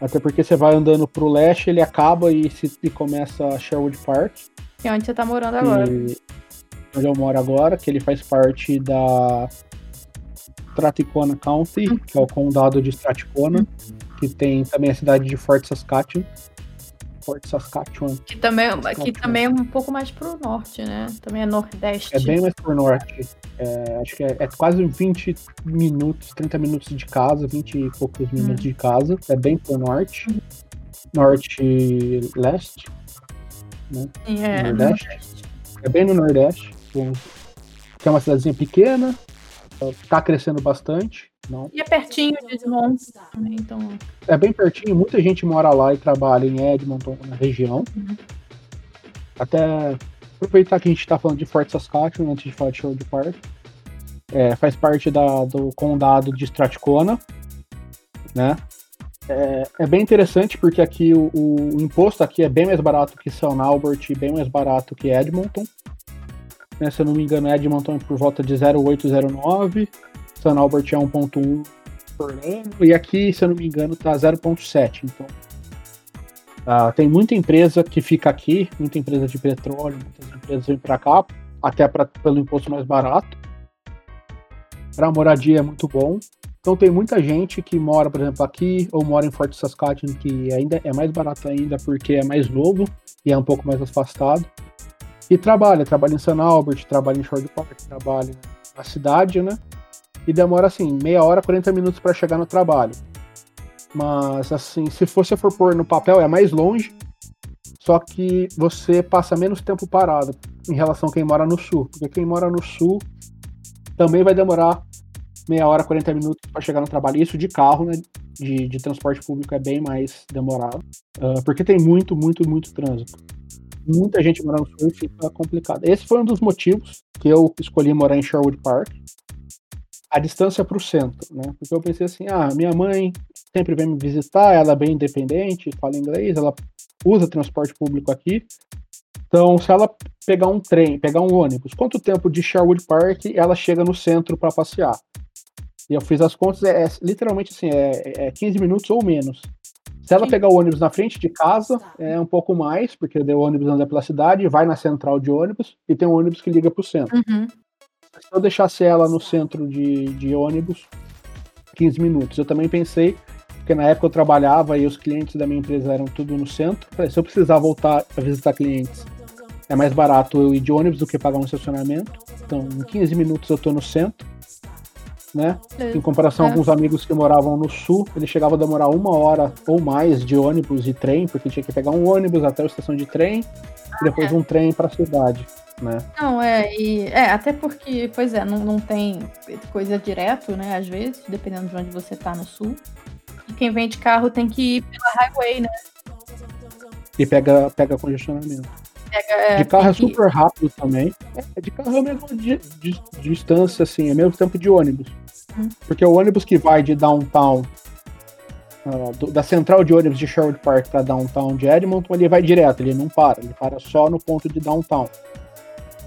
Até porque você vai andando pro leste, ele acaba e, se, e começa a Sherwood Park. Que é onde você tá morando agora. Onde eu moro agora, que ele faz parte da Strathcona County, uhum. que é o condado de Strathcona, uhum. que tem também a cidade de Fort Saskatchewan. Fort Saskatchewan. Que também, Saskatchewan. que também é um pouco mais pro norte, né? Também é nordeste. É bem mais pro norte. É, acho que é, é, quase 20 minutos, 30 minutos de casa, 20 e poucos minutos uhum. de casa. É bem pro norte. Uhum. Norte-leste. Né? É, Nordeste. Nordeste. É bem no Nordeste. Que é uma cidadezinha pequena, tá crescendo bastante. Não. E é pertinho de Edmonton também, então. É bem pertinho, muita gente mora lá e trabalha em Edmonton, na região. Uhum. Até aproveitar que a gente está falando de Fort Saskatchewan antes de falar de Sherwood Park. É, faz parte da, do condado de Strathcona, né? É, é, bem interessante porque aqui o, o, imposto aqui é bem mais barato que São Albert e bem mais barato que Edmonton. Né, se eu não me engano, Edmonton é por volta de 0,809, São Albert é 1,1 por ano, e aqui, se eu não me engano, tá 0,7. Então, uh, tem muita empresa que fica aqui, muita empresa de petróleo, muitas empresas vêm para cá, até pra, pelo imposto mais barato. Para moradia é muito bom. Então tem muita gente que mora, por exemplo, aqui ou mora em Fort Saskatchewan, que ainda é mais barato ainda porque é mais novo e é um pouco mais afastado. E trabalha, trabalha em San Albert, trabalha em Shore Park, trabalha na cidade, né? E demora assim, meia hora, 40 minutos para chegar no trabalho. Mas assim, se você for pôr no papel, é mais longe, só que você passa menos tempo parado em relação a quem mora no sul. Porque quem mora no sul também vai demorar meia hora, 40 minutos para chegar no trabalho. Isso de carro, né? De, de transporte público é bem mais demorado. Uh, porque tem muito, muito, muito trânsito muita gente morar no sul fica complicado. Esse foi um dos motivos que eu escolhi morar em Sherwood Park. A distância para o centro, né? Porque eu pensei assim, ah, minha mãe sempre vem me visitar, ela é bem independente, fala inglês, ela usa transporte público aqui. Então, se ela pegar um trem, pegar um ônibus, quanto tempo de Sherwood Park ela chega no centro para passear? E eu fiz as contas, é, é literalmente assim, é, é 15 minutos ou menos. Se ela pegar o ônibus na frente de casa, é um pouco mais, porque o ônibus anda pela cidade, vai na central de ônibus e tem um ônibus que liga para o centro. Uhum. Se eu deixasse ela no centro de, de ônibus, 15 minutos. Eu também pensei, porque na época eu trabalhava e os clientes da minha empresa eram tudo no centro. Se eu precisar voltar a visitar clientes, é mais barato eu ir de ônibus do que pagar um estacionamento. Então, em 15 minutos eu estou no centro né? É. Em comparação é. com alguns amigos que moravam no sul, ele chegava a demorar uma hora ou mais de ônibus e trem, porque tinha que pegar um ônibus até a estação de trem e depois é. um trem para a cidade. Né? Não, é, e, é, até porque, pois é, não, não tem coisa direto, né, às vezes, dependendo de onde você tá no sul. E quem vem de carro tem que ir pela highway, né? E pega, pega congestionamento. Pega, é, de carro é super que... rápido também. É, de carro é o mesmo de, de, de, distância, assim, é o mesmo tempo de ônibus. Porque o ônibus que vai de downtown, uh, do, da central de ônibus de Sherwood Park para downtown de Edmonton, ele vai direto, ele não para, ele para só no ponto de downtown.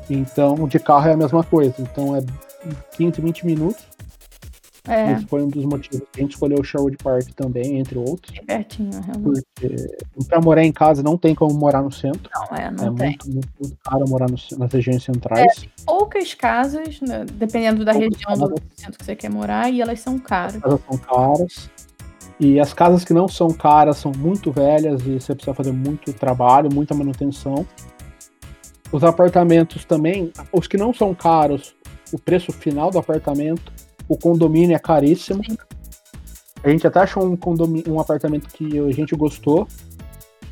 Então, de carro é a mesma coisa. Então, é 15, 20 minutos. É. Esse foi um dos motivos que a gente escolheu o Sherwood Park também, entre outros. É pertinho, realmente. Porque pra morar em casa não tem como morar no centro. Não, é, não é tem. Muito, muito, muito caro morar no, nas regiões centrais. É, poucas casas, né, dependendo da poucas região casas. do centro que você quer morar, e elas são caras. As casas são caras. E as casas que não são caras são muito velhas e você precisa fazer muito trabalho, muita manutenção. Os apartamentos também, os que não são caros, o preço final do apartamento o condomínio é caríssimo. Sim. A gente até achou um, condomínio, um apartamento que a gente gostou,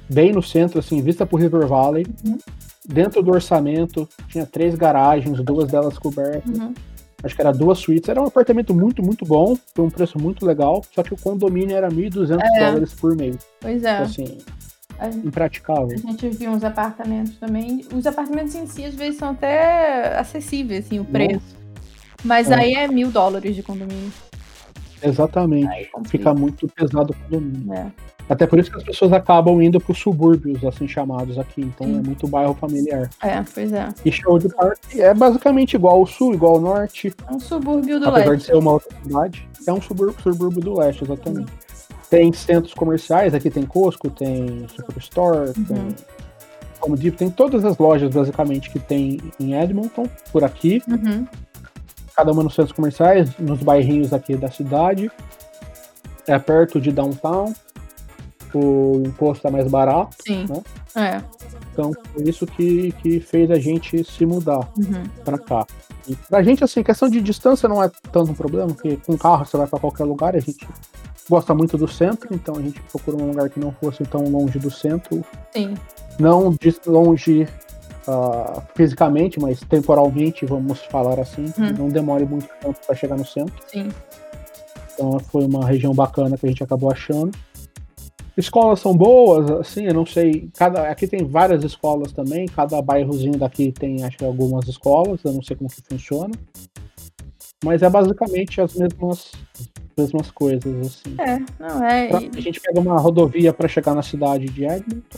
bem no centro, assim, vista pro River Valley. Uhum. Dentro do orçamento, tinha três garagens, duas delas cobertas. Uhum. Acho que era duas suítes. Era um apartamento muito, muito bom, por um preço muito legal. Só que o condomínio era 1.200 é. dólares por mês. Pois é. Assim, impraticável. A gente viu uns apartamentos também. Os apartamentos em si, às vezes, são até acessíveis, assim, o preço. Mas é. aí é mil dólares de condomínio. Exatamente. Fica muito pesado o condomínio. É. Até por isso que as pessoas acabam indo para os subúrbios, assim chamados aqui. Então Sim. é muito bairro familiar. É, pois é. E Sherwood Park é basicamente igual ao sul, igual ao norte. É um subúrbio do apesar leste. de ser uma outra cidade. É um subúrbio, subúrbio do leste, exatamente. Tem centros comerciais, aqui tem Costco, tem Superstore, Uhum. tem Home Depot, tem todas as lojas basicamente que tem em Edmonton, por aqui. Uhum. Cada uma nos centros comerciais, nos bairrinhos aqui da cidade. É perto de downtown. O imposto é mais barato, Sim. Né? É. então foi isso que, que fez a gente se mudar Uhum. pra cá. E pra gente, assim, questão de distância não é tanto um problema, porque com carro você vai pra qualquer lugar, a gente gosta muito do centro, então a gente procura um lugar que não fosse tão longe do centro, Sim. não de longe ah, fisicamente, mas temporalmente, vamos falar assim, Hum. não demore muito tempo para chegar no centro. Sim. Então foi uma região bacana que a gente acabou achando. Escolas são boas, assim, eu não sei. Cada, aqui tem várias escolas também, cada bairrozinho daqui tem acho que algumas escolas, eu não sei como que funciona. Mas é basicamente as mesmas, mesmas coisas, assim. É, não é. Pra- A gente pega uma rodovia para chegar na cidade de Edmonton.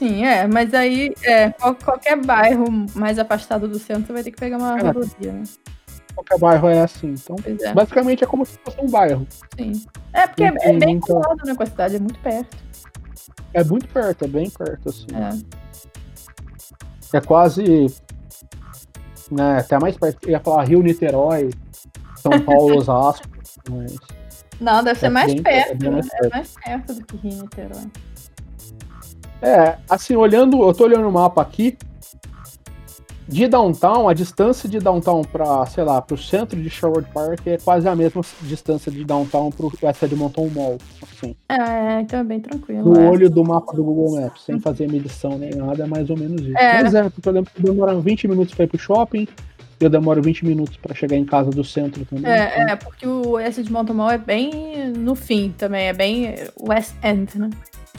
Sim, é, mas aí é, qual- qualquer bairro mais afastado do centro vai ter que pegar uma É. rodovia, né? Qualquer bairro é assim. Então, é, basicamente é como se fosse um bairro. sim. É porque é, é bem muita- colado né, com a cidade, é muito perto. É muito perto, é bem perto, assim. É. É quase. Né, até mais perto. Eu ia falar Rio Niterói, São Paulo, Osasco. Mas Não, deve ser É mais bem- perto. é bem mais né? perto. É mais perto do que Rio Niterói. É, assim, olhando, eu tô olhando o mapa aqui. De downtown, a distância de downtown pra, sei lá, pro centro de Sherwood Park é quase a mesma distância de downtown pro West Edmonton Mall. Assim, É, então é bem tranquilo. no é. olho do mapa do Google Maps, sem fazer medição nem nada, é mais ou menos isso. É. Mas é, porque eu lembro que demora 20 minutos pra ir pro shopping, eu demoro 20 minutos pra chegar em casa do centro também. então- É, é, porque o West de Mountain Mall é bem no fim também, é bem West End, né?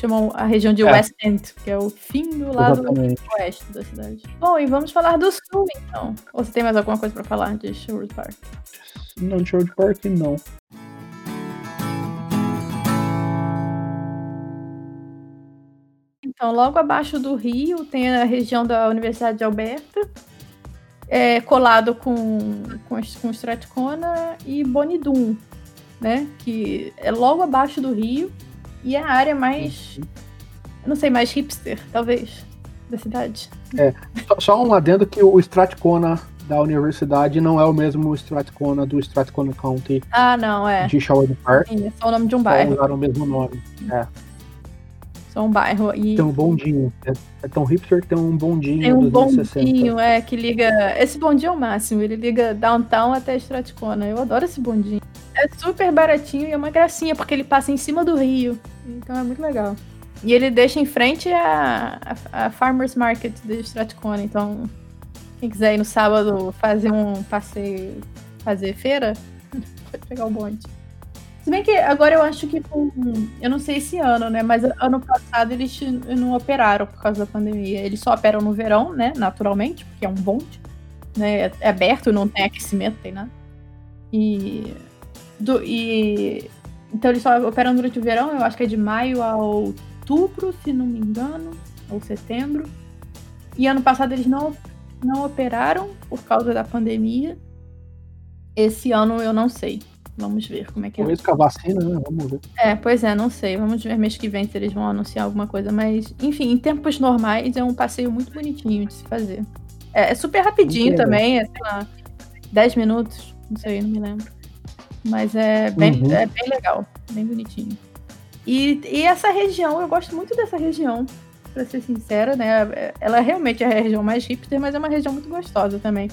Chamam a região de É. West End, que é o fim do lado Exatamente. oeste da cidade. Bom, e vamos falar do sul, então. Ou você tem mais alguma coisa pra falar de Sherwood Park? Não, de Sherwood Park não. Então, logo abaixo do rio tem a região da Universidade de Alberta, é, colado com, com, com Strathcona e Bonidum, né? Que é logo abaixo do rio e é a área mais, eu não sei, mais hipster, talvez, da cidade. Só, só um adendo que o Strathcona da universidade não é o mesmo Strathcona do Strathcona County Ah, não, é. de Sherwood Park. Sim, é só o nome de um bairro. usaram o mesmo nome. Só um bairro. E Tem um bondinho. É, é tão hipster que tem um bondinho tem um dos anos 60. bondinho, é, que liga. Esse bondinho é o máximo, ele liga downtown até Strathcona. Eu adoro esse bondinho. É super baratinho e é uma gracinha, porque ele passa em cima do rio. Então é muito legal. E ele deixa em frente a, a, a Farmers Market de Strathcona. Então, quem quiser ir no sábado fazer um passeio, fazer feira, pode pegar o bonde. Se bem que agora eu acho que. Eu não sei esse ano, né? Mas ano passado eles não operaram por causa da pandemia. Eles só operam no verão, né? Naturalmente, porque é um bonde. Né? É aberto, não tem aquecimento, tem nada. E. Do, e então eles só operam durante o verão, eu acho que é de maio a outubro, se não me engano, ou setembro. E ano passado eles não, não operaram por causa da pandemia. Esse ano eu não sei. Vamos ver como é que é. Talvez com a vacina, né? Vamos ver. É, pois é, não sei. Vamos ver mês que vem se eles vão anunciar alguma coisa. Mas, enfim, em tempos normais é um passeio muito bonitinho de se fazer. É, é super rapidinho legal. também, é, sei lá, 10 minutos, não sei, não me lembro. Mas é bem, Uhum. é bem legal, bem bonitinho. E, e essa região, eu gosto muito dessa região, pra ser sincera, né? Ela realmente é a região mais hipster, mas é uma região muito gostosa também.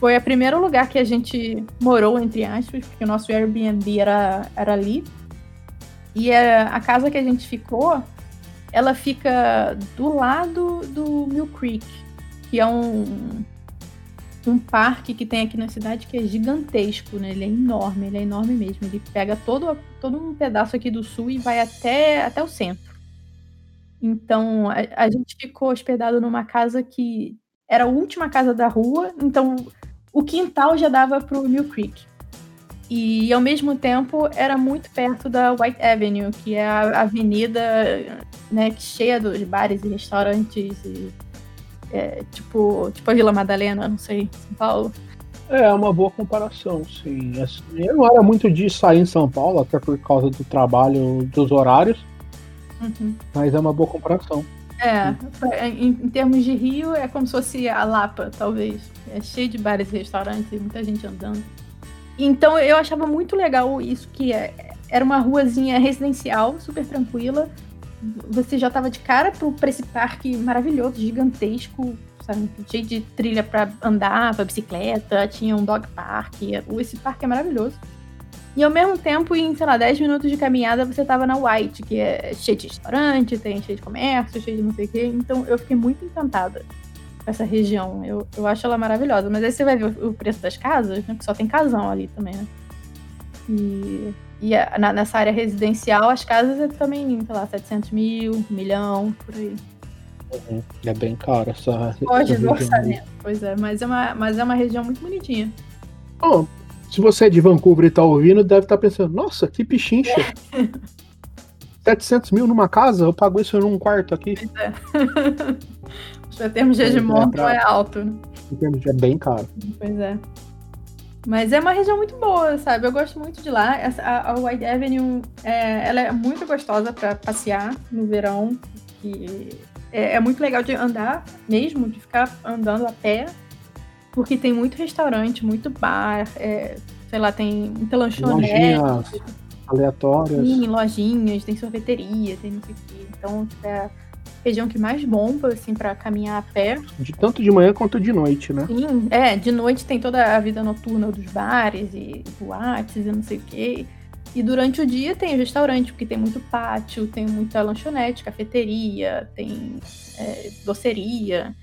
Foi o primeiro lugar que a gente morou, entre aspas, porque o nosso Airbnb era, era ali. E a, a casa que a gente ficou, ela fica do lado do Mill Creek, que é um, um parque que tem aqui na cidade que é gigantesco, né? Ele é enorme, ele é enorme mesmo. Ele pega todo, todo um pedaço aqui do sul e vai até, até o centro. Então, a, a gente ficou hospedado numa casa que era a última casa da rua, então o quintal já dava pro Mill Creek. E ao mesmo tempo era muito perto da White Avenue, que é a avenida né, cheia dos bares e restaurantes, e, é, tipo, tipo a Vila Madalena, não sei, São Paulo. É, uma boa comparação, sim. Assim, eu não era muito de sair em São Paulo, até por causa do trabalho, dos horários. Uhum. Mas é uma boa comparação. É, em, em, termos de Rio, é como se fosse a Lapa, talvez. É cheio de bares e restaurantes e muita gente andando. Então eu achava muito legal isso, que é, era uma ruazinha residencial, super tranquila. Você já tava de cara pro, pra esse parque maravilhoso, gigantesco, sabe? Cheio de trilha para andar, pra bicicleta, tinha um dog park. Esse parque é maravilhoso. E ao mesmo tempo, em, sei lá, 10 minutos de caminhada, você tava na White, que é cheio de restaurante, tem cheio de comércio, cheio de não sei o quê. Então eu fiquei muito encantada com essa região. Eu, eu acho ela maravilhosa. Mas aí você vai ver o, preço das casas, né? Que só tem casão ali também, né? E, e a, na, nessa área residencial, as casas é também, sei lá, 700 mil, 1 milhão, por aí. Uhum. É bem caro essa. Pode do orçamento, pois é, mas é, uma, mas é uma região muito bonitinha. Oh, se você é de Vancouver e tá ouvindo, deve estar tá pensando, nossa, que pichincha. 700 mil numa casa? Eu pago isso num quarto aqui. Pois é. em termos de Edmonton é, pra... é alto, né? Em termos de é bem caro. Pois é. Mas é uma região muito boa, sabe? Eu gosto muito de lá. Essa, a, a White Avenue, é, ela é muito gostosa para passear no verão. E é, é, muito legal de andar mesmo, de ficar andando a pé. Porque tem muito restaurante, muito bar, é, sei lá, tem muita lanchonete. Lojinhas aleatórias. Sim, lojinhas, tem sorveteria, tem não sei o quê. Então, tipo, é região que mais bomba, assim, para caminhar a pé. De tanto de manhã quanto de noite, né? Sim, é, de noite tem toda a vida noturna dos bares e boates e não sei o quê. E durante o dia tem o restaurante, porque tem muito pátio, tem muita lanchonete, cafeteria, tem é, doceria.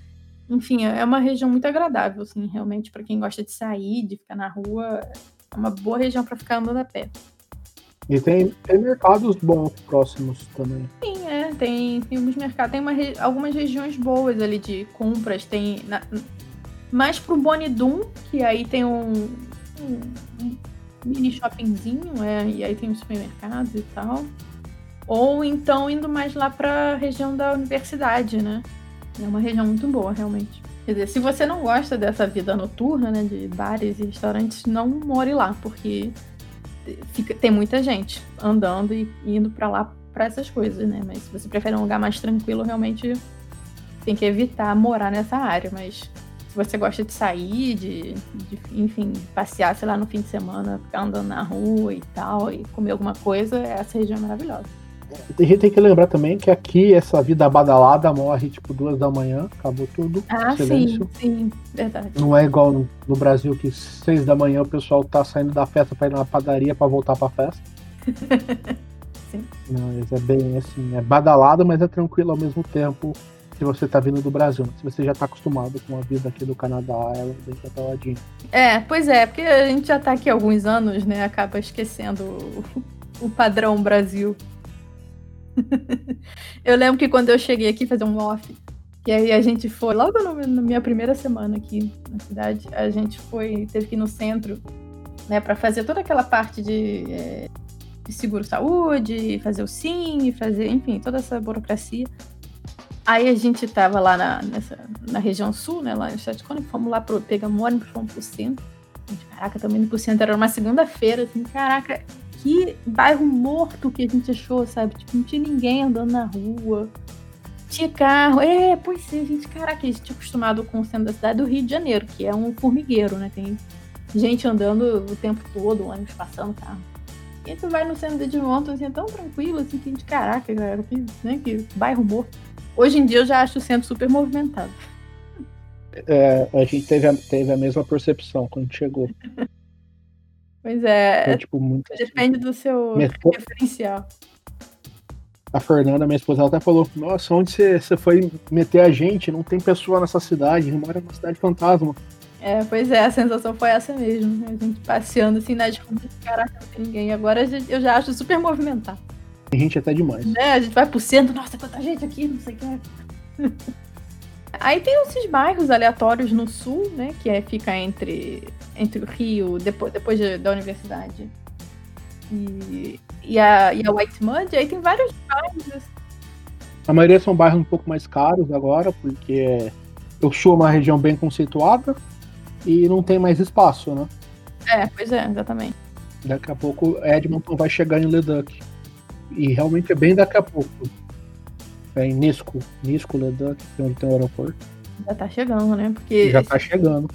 Enfim, é uma região muito agradável, assim, realmente, para quem gosta de sair, de ficar na rua. É uma boa região para ficar andando a pé. E tem, tem mercados bons próximos também. Sim, é, tem, tem alguns mercados. Tem uma, algumas regiões boas ali de compras. Tem na, mais pro Bonidum, que aí tem um, um, um mini shoppingzinho, é, e aí tem os supermercados e tal. Ou então indo mais lá pra região da universidade, né? É uma região muito boa, realmente. Quer dizer, se você não gosta dessa vida noturna, né, de bares e restaurantes, não more lá, porque fica, tem muita gente andando e indo para lá para essas coisas, né? Mas se você prefere um lugar mais tranquilo, realmente tem que evitar morar nessa área. Mas se você gosta de sair, de, de enfim, passear, sei lá, no fim de semana, ficar andando na rua e tal, e comer alguma coisa, essa região é maravilhosa. A gente tem que lembrar também que aqui essa vida badalada morre tipo duas da manhã, acabou tudo. Ah, silêncio. sim, sim, verdade. Não é igual no, no, Brasil que seis da manhã o pessoal tá saindo da festa para ir na padaria para voltar pra festa. sim. Não, é bem assim, é badalada, mas é tranquilo ao mesmo tempo se você tá vindo do Brasil. Se você já tá acostumado com a vida aqui do Canadá, ela é bem cataladinha. É, pois é, porque a gente já tá aqui há alguns anos, né? Acaba esquecendo o padrão Brasil. eu lembro que quando eu cheguei aqui fazer um off, e aí a gente foi, logo no, na minha primeira semana aqui na cidade, a gente foi, teve que ir no centro, né, para fazer toda aquela parte de, é, de seguro-saúde, fazer o SIM, fazer, enfim, toda essa burocracia. Aí a gente tava lá na, nessa, na região sul, né, lá em Chatcone, fomos lá pro, pegamos ônibus, fomos pro centro. Caraca, também indo pro centro, era uma segunda-feira, assim, caraca, que bairro morto que a gente achou, sabe? Tipo, não tinha ninguém andando na rua. Tinha carro. É, pois é, gente. Caraca, a gente tinha acostumado com o centro da cidade do Rio de Janeiro, que é um formigueiro, né? Tem gente andando o tempo todo, ônibus passando, carro. E tu vai no centro de Edmonton, assim, é tão tranquilo, assim, que a gente, caraca, galera, que, né, que bairro morto. Hoje em dia eu já acho o centro super movimentado. É, a gente teve a, teve a mesma percepção quando chegou. Pois é. tipo, muito depende do seu referencial. A Fernanda, minha esposa, ela até falou: Nossa, onde você, você foi meter a gente? Não tem pessoa nessa cidade, mora numa cidade fantasma. É, pois é, a sensação foi essa mesmo. A gente passeando assim nas ruas, caraca, não tem ninguém. Agora eu já acho super movimentado. Tem gente até demais. É, a gente vai pro centro, nossa, quanta gente aqui, não sei o que. Aí tem esses bairros aleatórios no sul, né? Que é, fica entre, entre o Rio, depois, depois da universidade. E, e, a, e a White Mud, aí tem vários bairros. A maioria são bairros um pouco mais caros agora, porque o sul é uma região bem conceituada e não tem mais espaço, né? É, pois é, exatamente. Daqui a pouco Edmonton vai chegar em Leduc. E realmente é bem daqui a pouco. É em Nisco, Nisco, Leduc, é onde tem o aeroporto. Já tá chegando, né? Porque Já tá chegando.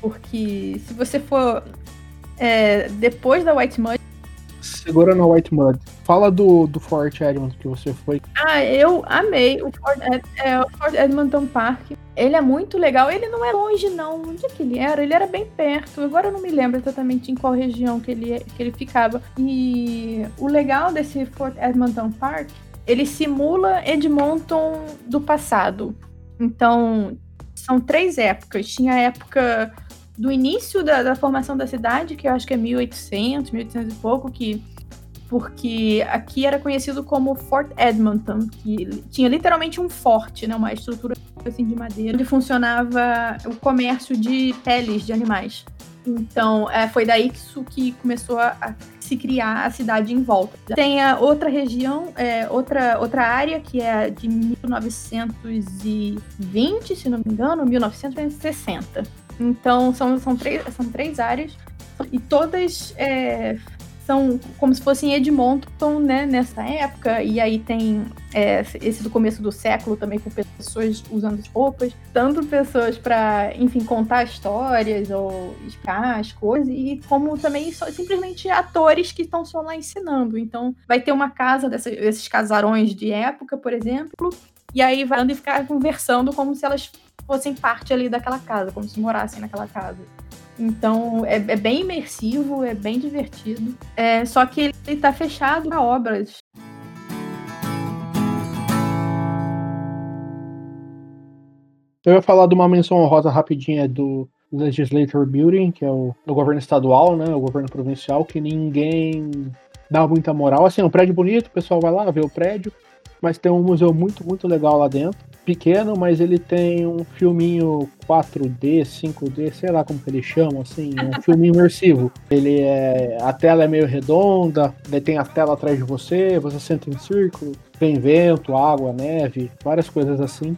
Porque se você for é, depois da White Mud. Segura na White Mud. Fala do, do Fort Edmonton que você foi. Ah, eu amei o Fort, Ed, é, o Fort Edmonton Park. Ele é muito legal. Ele não é longe, não. Onde é que ele era? Ele era bem perto. Agora eu não me lembro exatamente em qual região que ele, que ele ficava. E o legal desse Fort Edmonton Park, ele simula Edmonton do passado. Então, são três épocas. Tinha a época do início da, da, formação da cidade, que eu acho que é 1800, 1800 e pouco, que porque aqui era conhecido como Fort Edmonton, que tinha literalmente um forte, né, uma estrutura assim de madeira, onde funcionava o comércio de peles de animais. Então, é, foi daí que, isso, que começou a, a, se criar a cidade em volta. Tem a outra região, é, outra, outra área, que é de 1920, se não me engano, 1960 então, são, são, três, são três áreas e todas é, são como se fossem Edmonton, né, nessa época. E aí tem é, esse do começo do século também, com pessoas usando roupas, tanto pessoas para, enfim, contar histórias ou explicar as coisas, e como também só, simplesmente atores que estão só lá ensinando. Então, vai ter uma casa dessa, desses casarões de época, por exemplo, e aí vai e ficar conversando como se elas fossem parte ali daquela casa, como se morassem naquela casa. Então é, é bem imersivo, é bem divertido. É, só que ele está fechado para obras. Eu ia falar de uma menção honrosa rapidinha do Legislature Building, que é o, o governo estadual, né, o governo provincial, que ninguém dá muita moral. Assim, é um prédio bonito, o pessoal vai lá ver o prédio, mas tem um museu muito, muito legal lá dentro pequeno, mas ele tem um filminho 4D, 5D, sei lá como que ele chama, assim, um filme imersivo. Ele é. A tela é meio redonda, daí tem a tela atrás de você, você senta em círculo, tem vento, água, neve, várias coisas assim.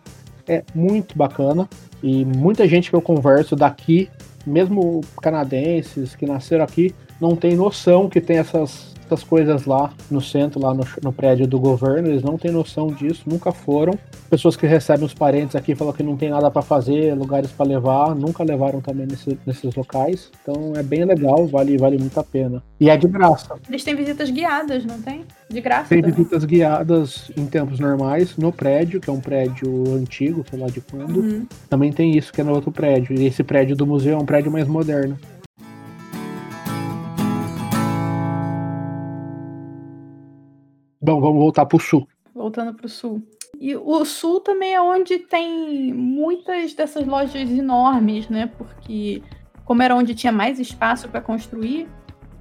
É muito bacana. E muita gente que eu converso daqui, mesmo canadenses que nasceram aqui, não tem noção que tem essas essas coisas lá no centro, lá no, no, prédio do governo, eles não têm noção disso, nunca foram. Pessoas que recebem os parentes aqui falam que não tem nada para fazer, lugares para levar, nunca levaram também nesse, nesses locais. Então é bem legal, vale, vale muito a pena. E é de graça. Eles têm visitas guiadas, não tem? De graça? Tem também. visitas guiadas em tempos normais no prédio, que é um prédio antigo, sei lá de quando. Uhum. Também tem isso que é no outro prédio. E esse prédio do museu é um prédio mais moderno. Bom, vamos voltar para o sul. Voltando para o sul. E o sul também é onde tem muitas dessas lojas enormes, né? Porque como era onde tinha mais espaço para construir,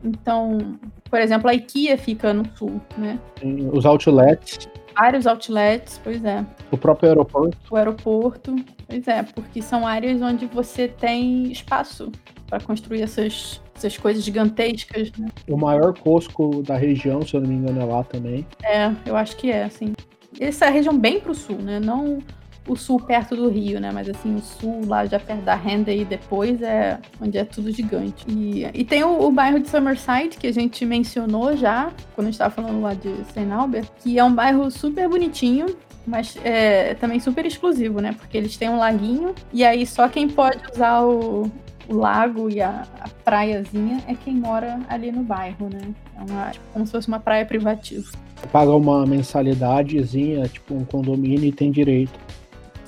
então, por exemplo, a IKEA fica no sul, né? Tem os outlets. Vários outlets, pois é. O próprio aeroporto. O aeroporto, pois é, porque são áreas onde você tem espaço para construir essas essas coisas gigantescas. Né? O maior Costco da região, se eu não me engano, é lá também. É, eu acho que é, assim. Essa é a região bem pro sul, né? Não o sul perto do Rio, né? Mas assim, o sul lá já perto da Renda e depois é onde é tudo gigante. E, e tem o, o, bairro de Summerside, que a gente mencionou já, quando a gente estava falando lá de St. Albert, que é um bairro super bonitinho, mas é também super exclusivo, né? Porque eles têm um laguinho e aí só quem pode usar o, o lago e a, a praiazinha é quem mora ali no bairro, né? É uma, tipo, como se fosse uma praia privativa. Paga uma mensalidadezinha, tipo um condomínio e tem direito.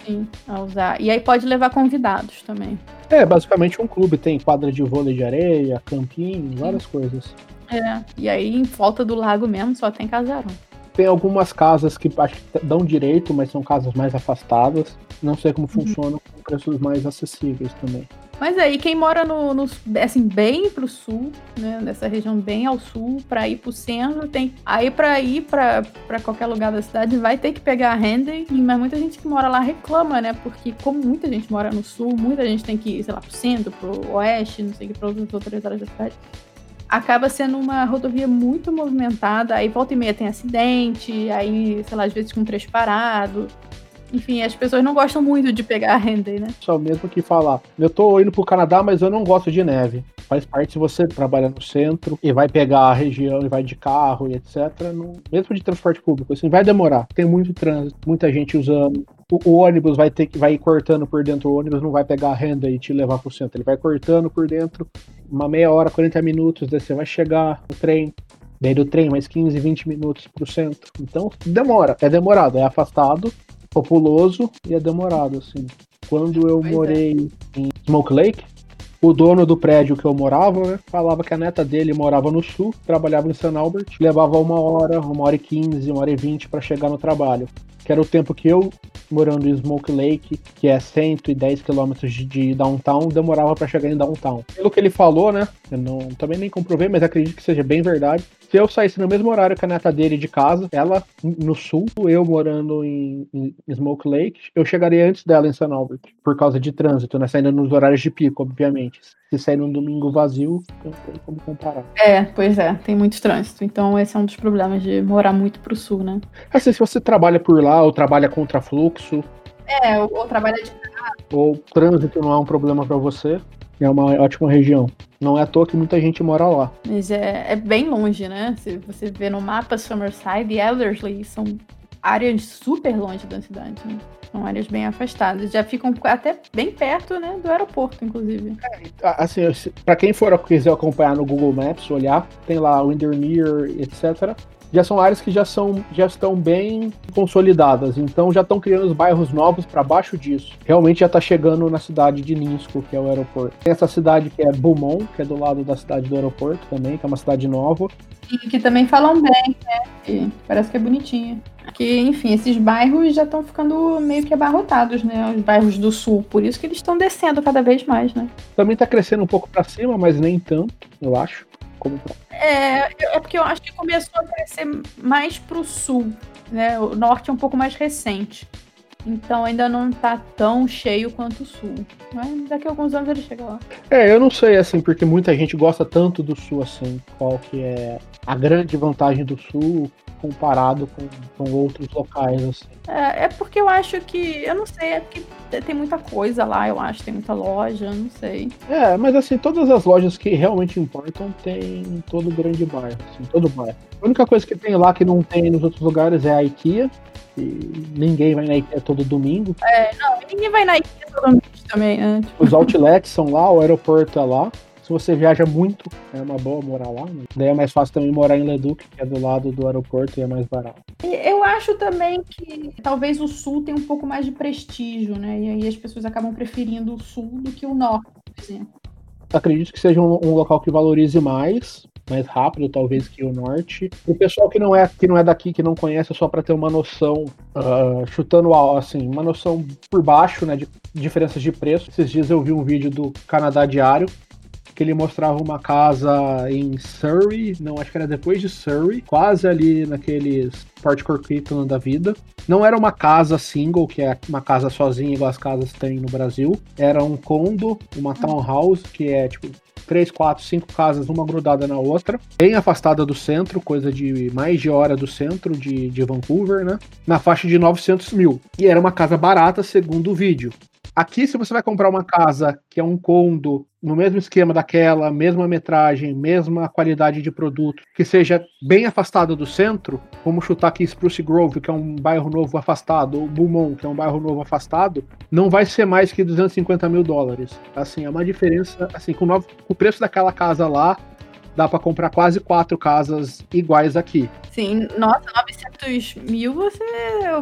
Sim, a usar. E aí pode levar convidados também. É, basicamente um clube. Tem quadra de vôlei de areia, campinho, várias coisas. É, e aí em volta do lago mesmo só tem casarão. Tem algumas casas que acho que dão direito, mas são casas mais afastadas. Não sei como uhum. funcionam com preços mais acessíveis também. Mas aí, quem mora no, no, assim, bem pro sul, né, nessa região bem ao sul, para ir pro centro, tem aí para ir para qualquer lugar da cidade vai ter que pegar a Handy, mas muita gente que mora lá reclama, né? Porque como muita gente mora no sul, muita gente tem que ir, sei lá, pro centro, pro oeste, não sei o que, para outras áreas da cidade acaba sendo uma rodovia muito movimentada, aí volta e meia tem acidente, aí, sei lá, às vezes com trecho parado. Enfim, as pessoas não gostam muito de pegar a render, né? Só mesmo que falar. Eu tô indo pro Canadá, mas eu não gosto de neve. Faz parte se você trabalha no centro e vai pegar a região e vai de carro e etc. No, mesmo de transporte público, assim, vai demorar. Tem muito trânsito, muita gente usando. O, o, ônibus vai ter que vai cortando por dentro, o ônibus não vai pegar a renda e te levar pro centro. Ele vai cortando por dentro, uma meia hora, 40 minutos, daí você vai chegar no trem. Daí do trem, mais 15, 20 minutos pro centro. Então, demora. É demorado, é afastado, populoso e é demorado, assim. Quando eu pois é. morei é. em Smoke Lake, o dono do prédio que eu morava, né, falava que a neta dele morava no sul, trabalhava em San Albert, levava uma hora, uma hora e quinze, uma hora e vinte para chegar no trabalho. Que era o tempo que eu, morando em Smoke Lake, que é 110 quilômetros de downtown, demorava para chegar em downtown. Pelo que ele falou, né, eu não, também nem comprovei, mas acredito que seja bem verdade, se eu saísse no mesmo horário que a neta dele de casa, ela no sul, eu morando em, em Smoke Lake, eu chegaria antes dela em San Albert, por causa de trânsito, né? Saindo nos horários de pico, obviamente. Se sair num domingo vazio, não tem como comparar. É, pois é, tem muito trânsito. Então esse é um dos problemas de morar muito pro sul, né? Assim, se você trabalha por lá ou trabalha contra fluxo. É, ou, ou trabalha de carro. Ou trânsito não é um problema para você é uma ótima região. Não é à toa que muita gente mora lá. Mas é, é bem longe, né? Se você vê no mapa Summerside e Ellerslie, são áreas super longe da cidade. Né? São áreas bem afastadas. Já ficam até bem perto né, do aeroporto, inclusive. É, assim, para quem for quiser acompanhar no Google Maps, olhar, tem lá Windermere, etc já são áreas que já, são, já estão bem consolidadas, então já estão criando os bairros novos para baixo disso. Realmente já está chegando na cidade de Ninsko, que é o aeroporto. Tem essa cidade que é Beaumont, que é do lado da cidade do aeroporto também, que é uma cidade nova. E que também falam bem, né? E parece que é bonitinha. Que, enfim, esses bairros já estão ficando meio que abarrotados, né? Os bairros do sul. Por isso que eles estão descendo cada vez mais, né? Também está crescendo um pouco para cima, mas nem tanto, eu acho como é, é porque eu acho que começou a crescer mais pro sul, né? O norte é um pouco mais recente. Então ainda não tá tão cheio quanto o sul. Mas daqui a alguns anos ele chega lá. É, eu não sei, assim, porque muita gente gosta tanto do sul, assim, qual que é a grande vantagem do sul comparado com, com outros locais, assim. É, é porque eu acho que, eu não sei, é porque tem muita coisa lá, eu acho, tem muita loja, não sei. É, mas assim, todas as lojas que realmente importam tem em todo grande bairro, assim, todo bairro. A única coisa que tem lá que não tem nos outros lugares é a IKEA, e ninguém vai na IKEA todo domingo. É, não, ninguém vai na IKEA todo domingo também, né? Os outlets são lá, o aeroporto é lá. Se você viaja muito, é uma boa morar lá. Né? Daí é mais fácil também morar em Leduc, que é do lado do aeroporto e é mais barato. Eu acho também que talvez o sul tenha um pouco mais de prestígio, né? E aí as pessoas acabam preferindo o sul do que o norte, por exemplo. Acredito que seja um, um local que valorize mais, mais rápido, talvez, que o norte. O pessoal que não é que não é daqui, que não conhece, é só para ter uma noção, uh, chutando assim, uma noção por baixo, né, de diferenças de preço. Esses dias eu vi um vídeo do Canadá Diário que ele mostrava uma casa em Surrey, não, acho que era depois de Surrey, quase ali naqueles Port Coquitlam da vida. Não era uma casa single, que é uma casa sozinha, igual as casas têm no Brasil. Era um condo, uma townhouse, que é tipo três, quatro, cinco casas, uma grudada na outra, bem afastada do centro, coisa de mais de hora do centro de, de Vancouver, né? Na faixa de 900 mil. E era uma casa barata, segundo o vídeo. Aqui, se você vai comprar uma casa que é um condo, no mesmo esquema daquela, mesma metragem, mesma qualidade de produto, que seja bem afastada do centro, vamos chutar aqui Spruce Grove, que é um bairro novo afastado, ou Beaumont, que é um bairro novo afastado, não vai ser mais que 250 mil dólares. Assim, é uma diferença, assim, com, com o preço daquela casa lá, dá para comprar quase quatro casas iguais aqui. Sim, nossa, 900 mil você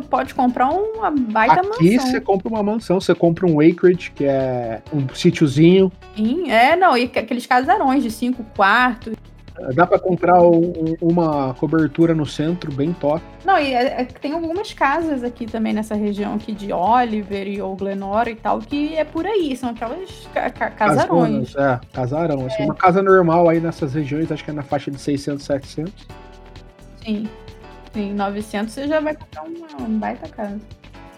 pode comprar uma baita aqui mansão. Aqui você compra uma mansão, você compra um acreage, que é um sítiozinho. Sim, é, não, e aqueles casarões de cinco quartos. Dá pra comprar um, uma cobertura no centro bem top. Não, e é, é, tem algumas casas aqui também nessa região aqui de Oliver e ou Glenora e tal, que é por aí, são aquelas ca ca casarões. é, casarão. Assim, é. Uma casa normal aí nessas regiões, acho que é na faixa de 600, 700. Sim. Sim, 900 você já vai comprar uma, uma baita casa.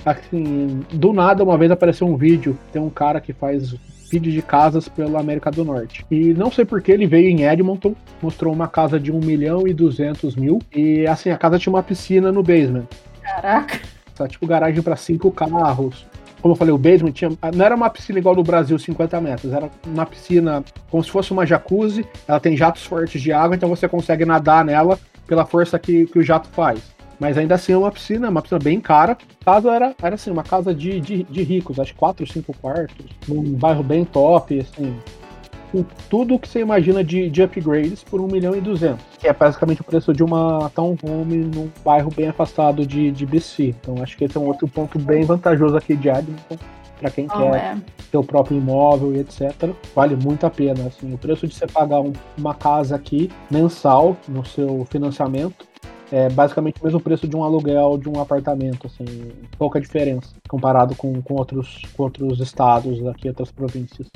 Assim, do nada, uma vez apareceu um vídeo, tem um cara que faz vídeo de casas pela América do Norte. E não sei porque ele veio em Edmonton, mostrou uma casa de 1 milhão e 200 mil. E assim, a casa tinha uma piscina no basement. Caraca. Só, tipo, garagem para cinco carros. Como eu falei, o basement tinha, não era uma piscina igual do Brasil, 50 metros. Era uma piscina como se fosse uma jacuzzi. Ela tem jatos fortes de água, então você consegue nadar nela pela força que, que o jato faz. Mas ainda assim é uma piscina, uma piscina bem cara. Casa era, era assim, uma casa de, de, de ricos, acho que 4 ou 5 quartos, num bairro bem top, assim. Com tudo que você imagina de, de upgrades por 1 milhão e 200. Que é basicamente o preço de uma townhome num bairro bem afastado de, de BC. Então acho que esse é um outro ponto bem vantajoso aqui de Edmonton para quem oh, quer é. ter o próprio imóvel e etc. Vale muito a pena. Assim, o preço de você pagar um, uma casa aqui mensal no seu financiamento é basicamente o mesmo preço de um aluguel de um apartamento, assim, pouca diferença comparado com, com, outros, com outros estados aqui, outras províncias.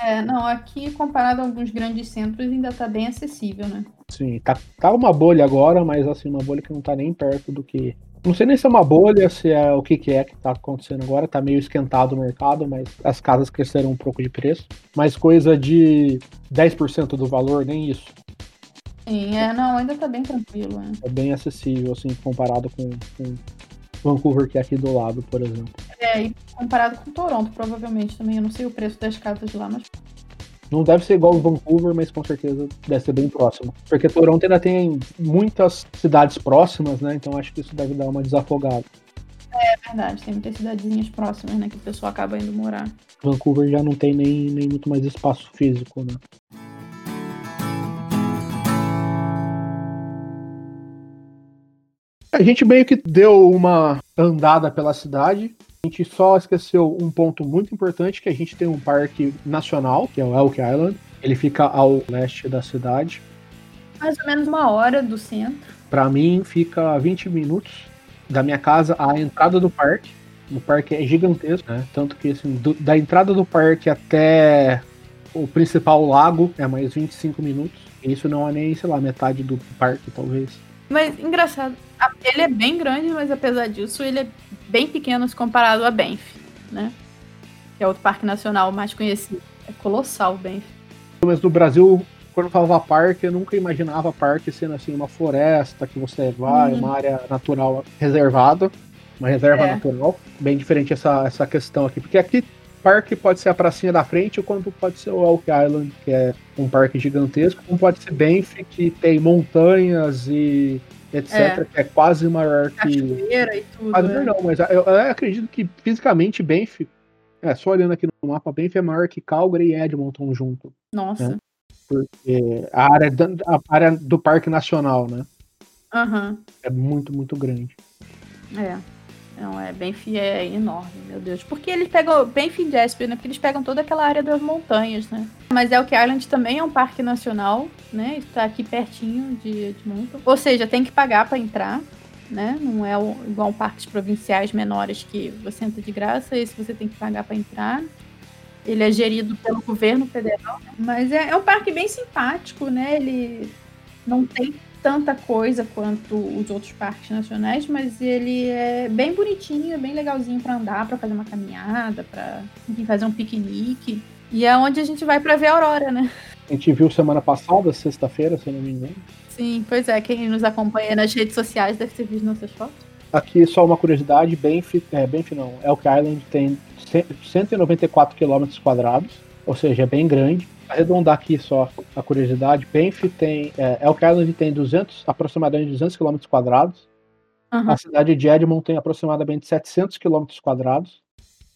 É, não, aqui comparado a alguns grandes centros ainda tá bem acessível, né? Sim, tá, tá uma bolha agora, mas assim, uma bolha que não tá nem perto do que. Não sei nem se é uma bolha, se é o que, que é que tá acontecendo agora, tá meio esquentado o mercado, mas as casas cresceram um pouco de preço. Mas coisa de 10% do valor, nem isso. Sim, é, não, ainda tá bem tranquilo. É, é bem acessível, assim, comparado com, com Vancouver, que é aqui do lado, por exemplo. É, e comparado com Toronto, provavelmente também. Eu não sei o preço das casas lá, mas. Não deve ser igual Vancouver, mas com certeza deve ser bem próximo. Porque Toronto ainda tem muitas cidades próximas, né? Então acho que isso deve dar uma desafogada. É verdade, tem muitas cidadezinhas próximas, né? Que o pessoal acaba indo morar. Vancouver já não tem nem, nem muito mais espaço físico, né? A gente meio que deu uma andada pela cidade. A gente só esqueceu um ponto muito importante, que a gente tem um parque nacional, que é o Elk Island. Ele fica ao leste da cidade. Mais ou menos uma hora do centro. Para mim, fica 20 minutos da minha casa à entrada do parque. O parque é gigantesco, né? Tanto que assim, do, da entrada do parque até o principal lago é mais 25 minutos. E isso não é nem, sei lá, metade do parque, talvez. Mas engraçado, ele é bem grande, mas apesar disso, ele é bem pequeno se comparado a Banff, né? Que é outro parque nacional mais conhecido. É colossal o Banff. Mas no Brasil, quando eu falava parque, eu nunca imaginava parque sendo assim uma floresta que você vai, uhum. uma área natural reservada, uma reserva é. natural. Bem diferente essa, essa questão aqui. Porque aqui parque pode ser a pracinha da frente, ou quando pode ser o Elk Island, que é um parque gigantesco, como pode ser Banff, que tem montanhas e etc., é. que é quase maior que. Cachoeira e tudo. Né? não, mas eu, eu, acredito que fisicamente Banff, é, só olhando aqui no mapa, Banff é maior que Calgary e Edmonton junto. Nossa. Né? Porque a área, a área do Parque Nacional, né? Uhum. É muito, muito grande. É. Não, é Benfi é enorme, meu Deus. Porque eles pegam. Benfi e Jasper, né? Porque eles pegam toda aquela área das montanhas, né? Mas Elk Island também é um parque nacional, né? Está aqui pertinho de Edmonton. Ou seja, tem que pagar para entrar, né? Não é igual parques provinciais menores que você entra de graça, esse você tem que pagar para entrar. Ele é gerido pelo governo federal, né? mas é, é um parque bem simpático, né? Ele não tem tanta coisa quanto os outros parques nacionais, mas ele é bem bonitinho, é bem legalzinho para andar, para fazer uma caminhada, para fazer um piquenique. E é onde a gente vai para ver a aurora, né? A gente viu semana passada, sexta-feira, se eu não me engano. Sim, pois é. Quem nos acompanha nas redes sociais deve ter visto nossas fotos. Aqui só uma curiosidade, Benf, é, Benf não, Elk Island tem 194 km quadrados, ou seja, é bem grande arredondar aqui só a curiosidade, Banff tem. É, Elk Island tem 200, aproximadamente 200 km quadrados. Uhum. A cidade de Edmond tem aproximadamente 700 km quadrados.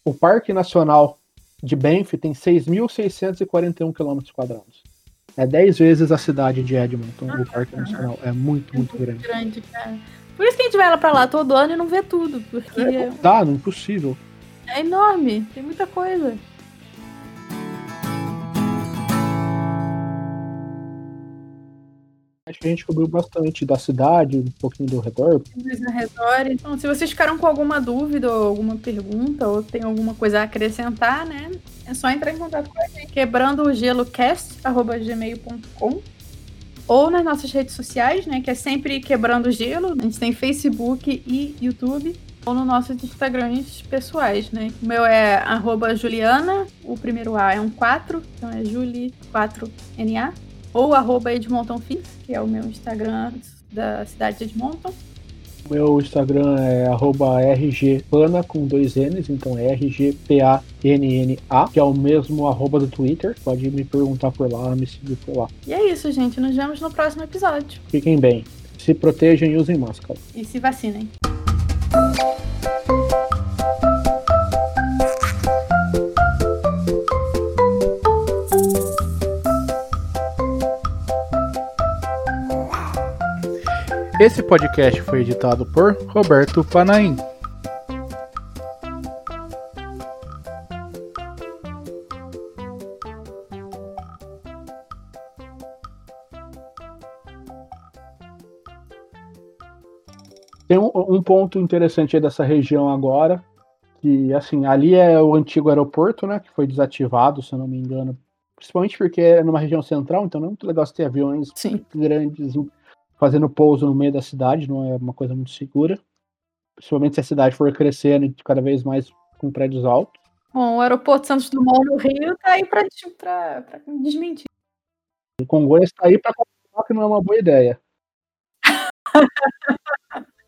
O Parque Nacional de Banff tem 6.641 km quadrados. É 10 vezes a cidade de Edmonton, uhum. o Parque Nacional. É muito, muito, muito grande. grande. Por isso que a gente vai lá pra lá todo ano e não vê tudo. Porque... É, não dá, não é impossível. É enorme, tem muita coisa. Acho que a gente cobriu bastante da cidade, um pouquinho do redor. Do redor. Então, se vocês ficaram com alguma dúvida ou alguma pergunta, ou tem alguma coisa a acrescentar, né? É só entrar em contato com a gente. Quebrando o gelo ou nas nossas redes sociais, né? Que é sempre quebrando o gelo. A gente tem Facebook e YouTube ou nos nossos Instagrams pessoais, né? O meu é arroba Juliana, o primeiro A é um 4, então é Juli4NA, ou arroba Edmonton que é o meu Instagram da cidade de Edmonton. Meu Instagram é rgpana com dois N's, então é rgpanna, que é o mesmo arroba do Twitter. Pode me perguntar por lá, me seguir por lá. E é isso, gente. Nos vemos no próximo episódio. Fiquem bem. Se protejam e usem máscara. E se vacinem. Esse podcast foi editado por Roberto Panaim. Tem um, um, ponto interessante aí dessa região agora, que assim, ali é o antigo aeroporto, né, que foi desativado, se eu não me engano, principalmente porque é numa região central, então não é muito legal ter aviões Sim. grandes fazendo pouso no meio da cidade, não é uma coisa muito segura. Principalmente se a cidade for crescendo cada vez mais com prédios altos. Bom, o aeroporto Santos Dumont no Rio tá aí para desmentir. O Congonhas está aí para comprovar que não é uma boa ideia.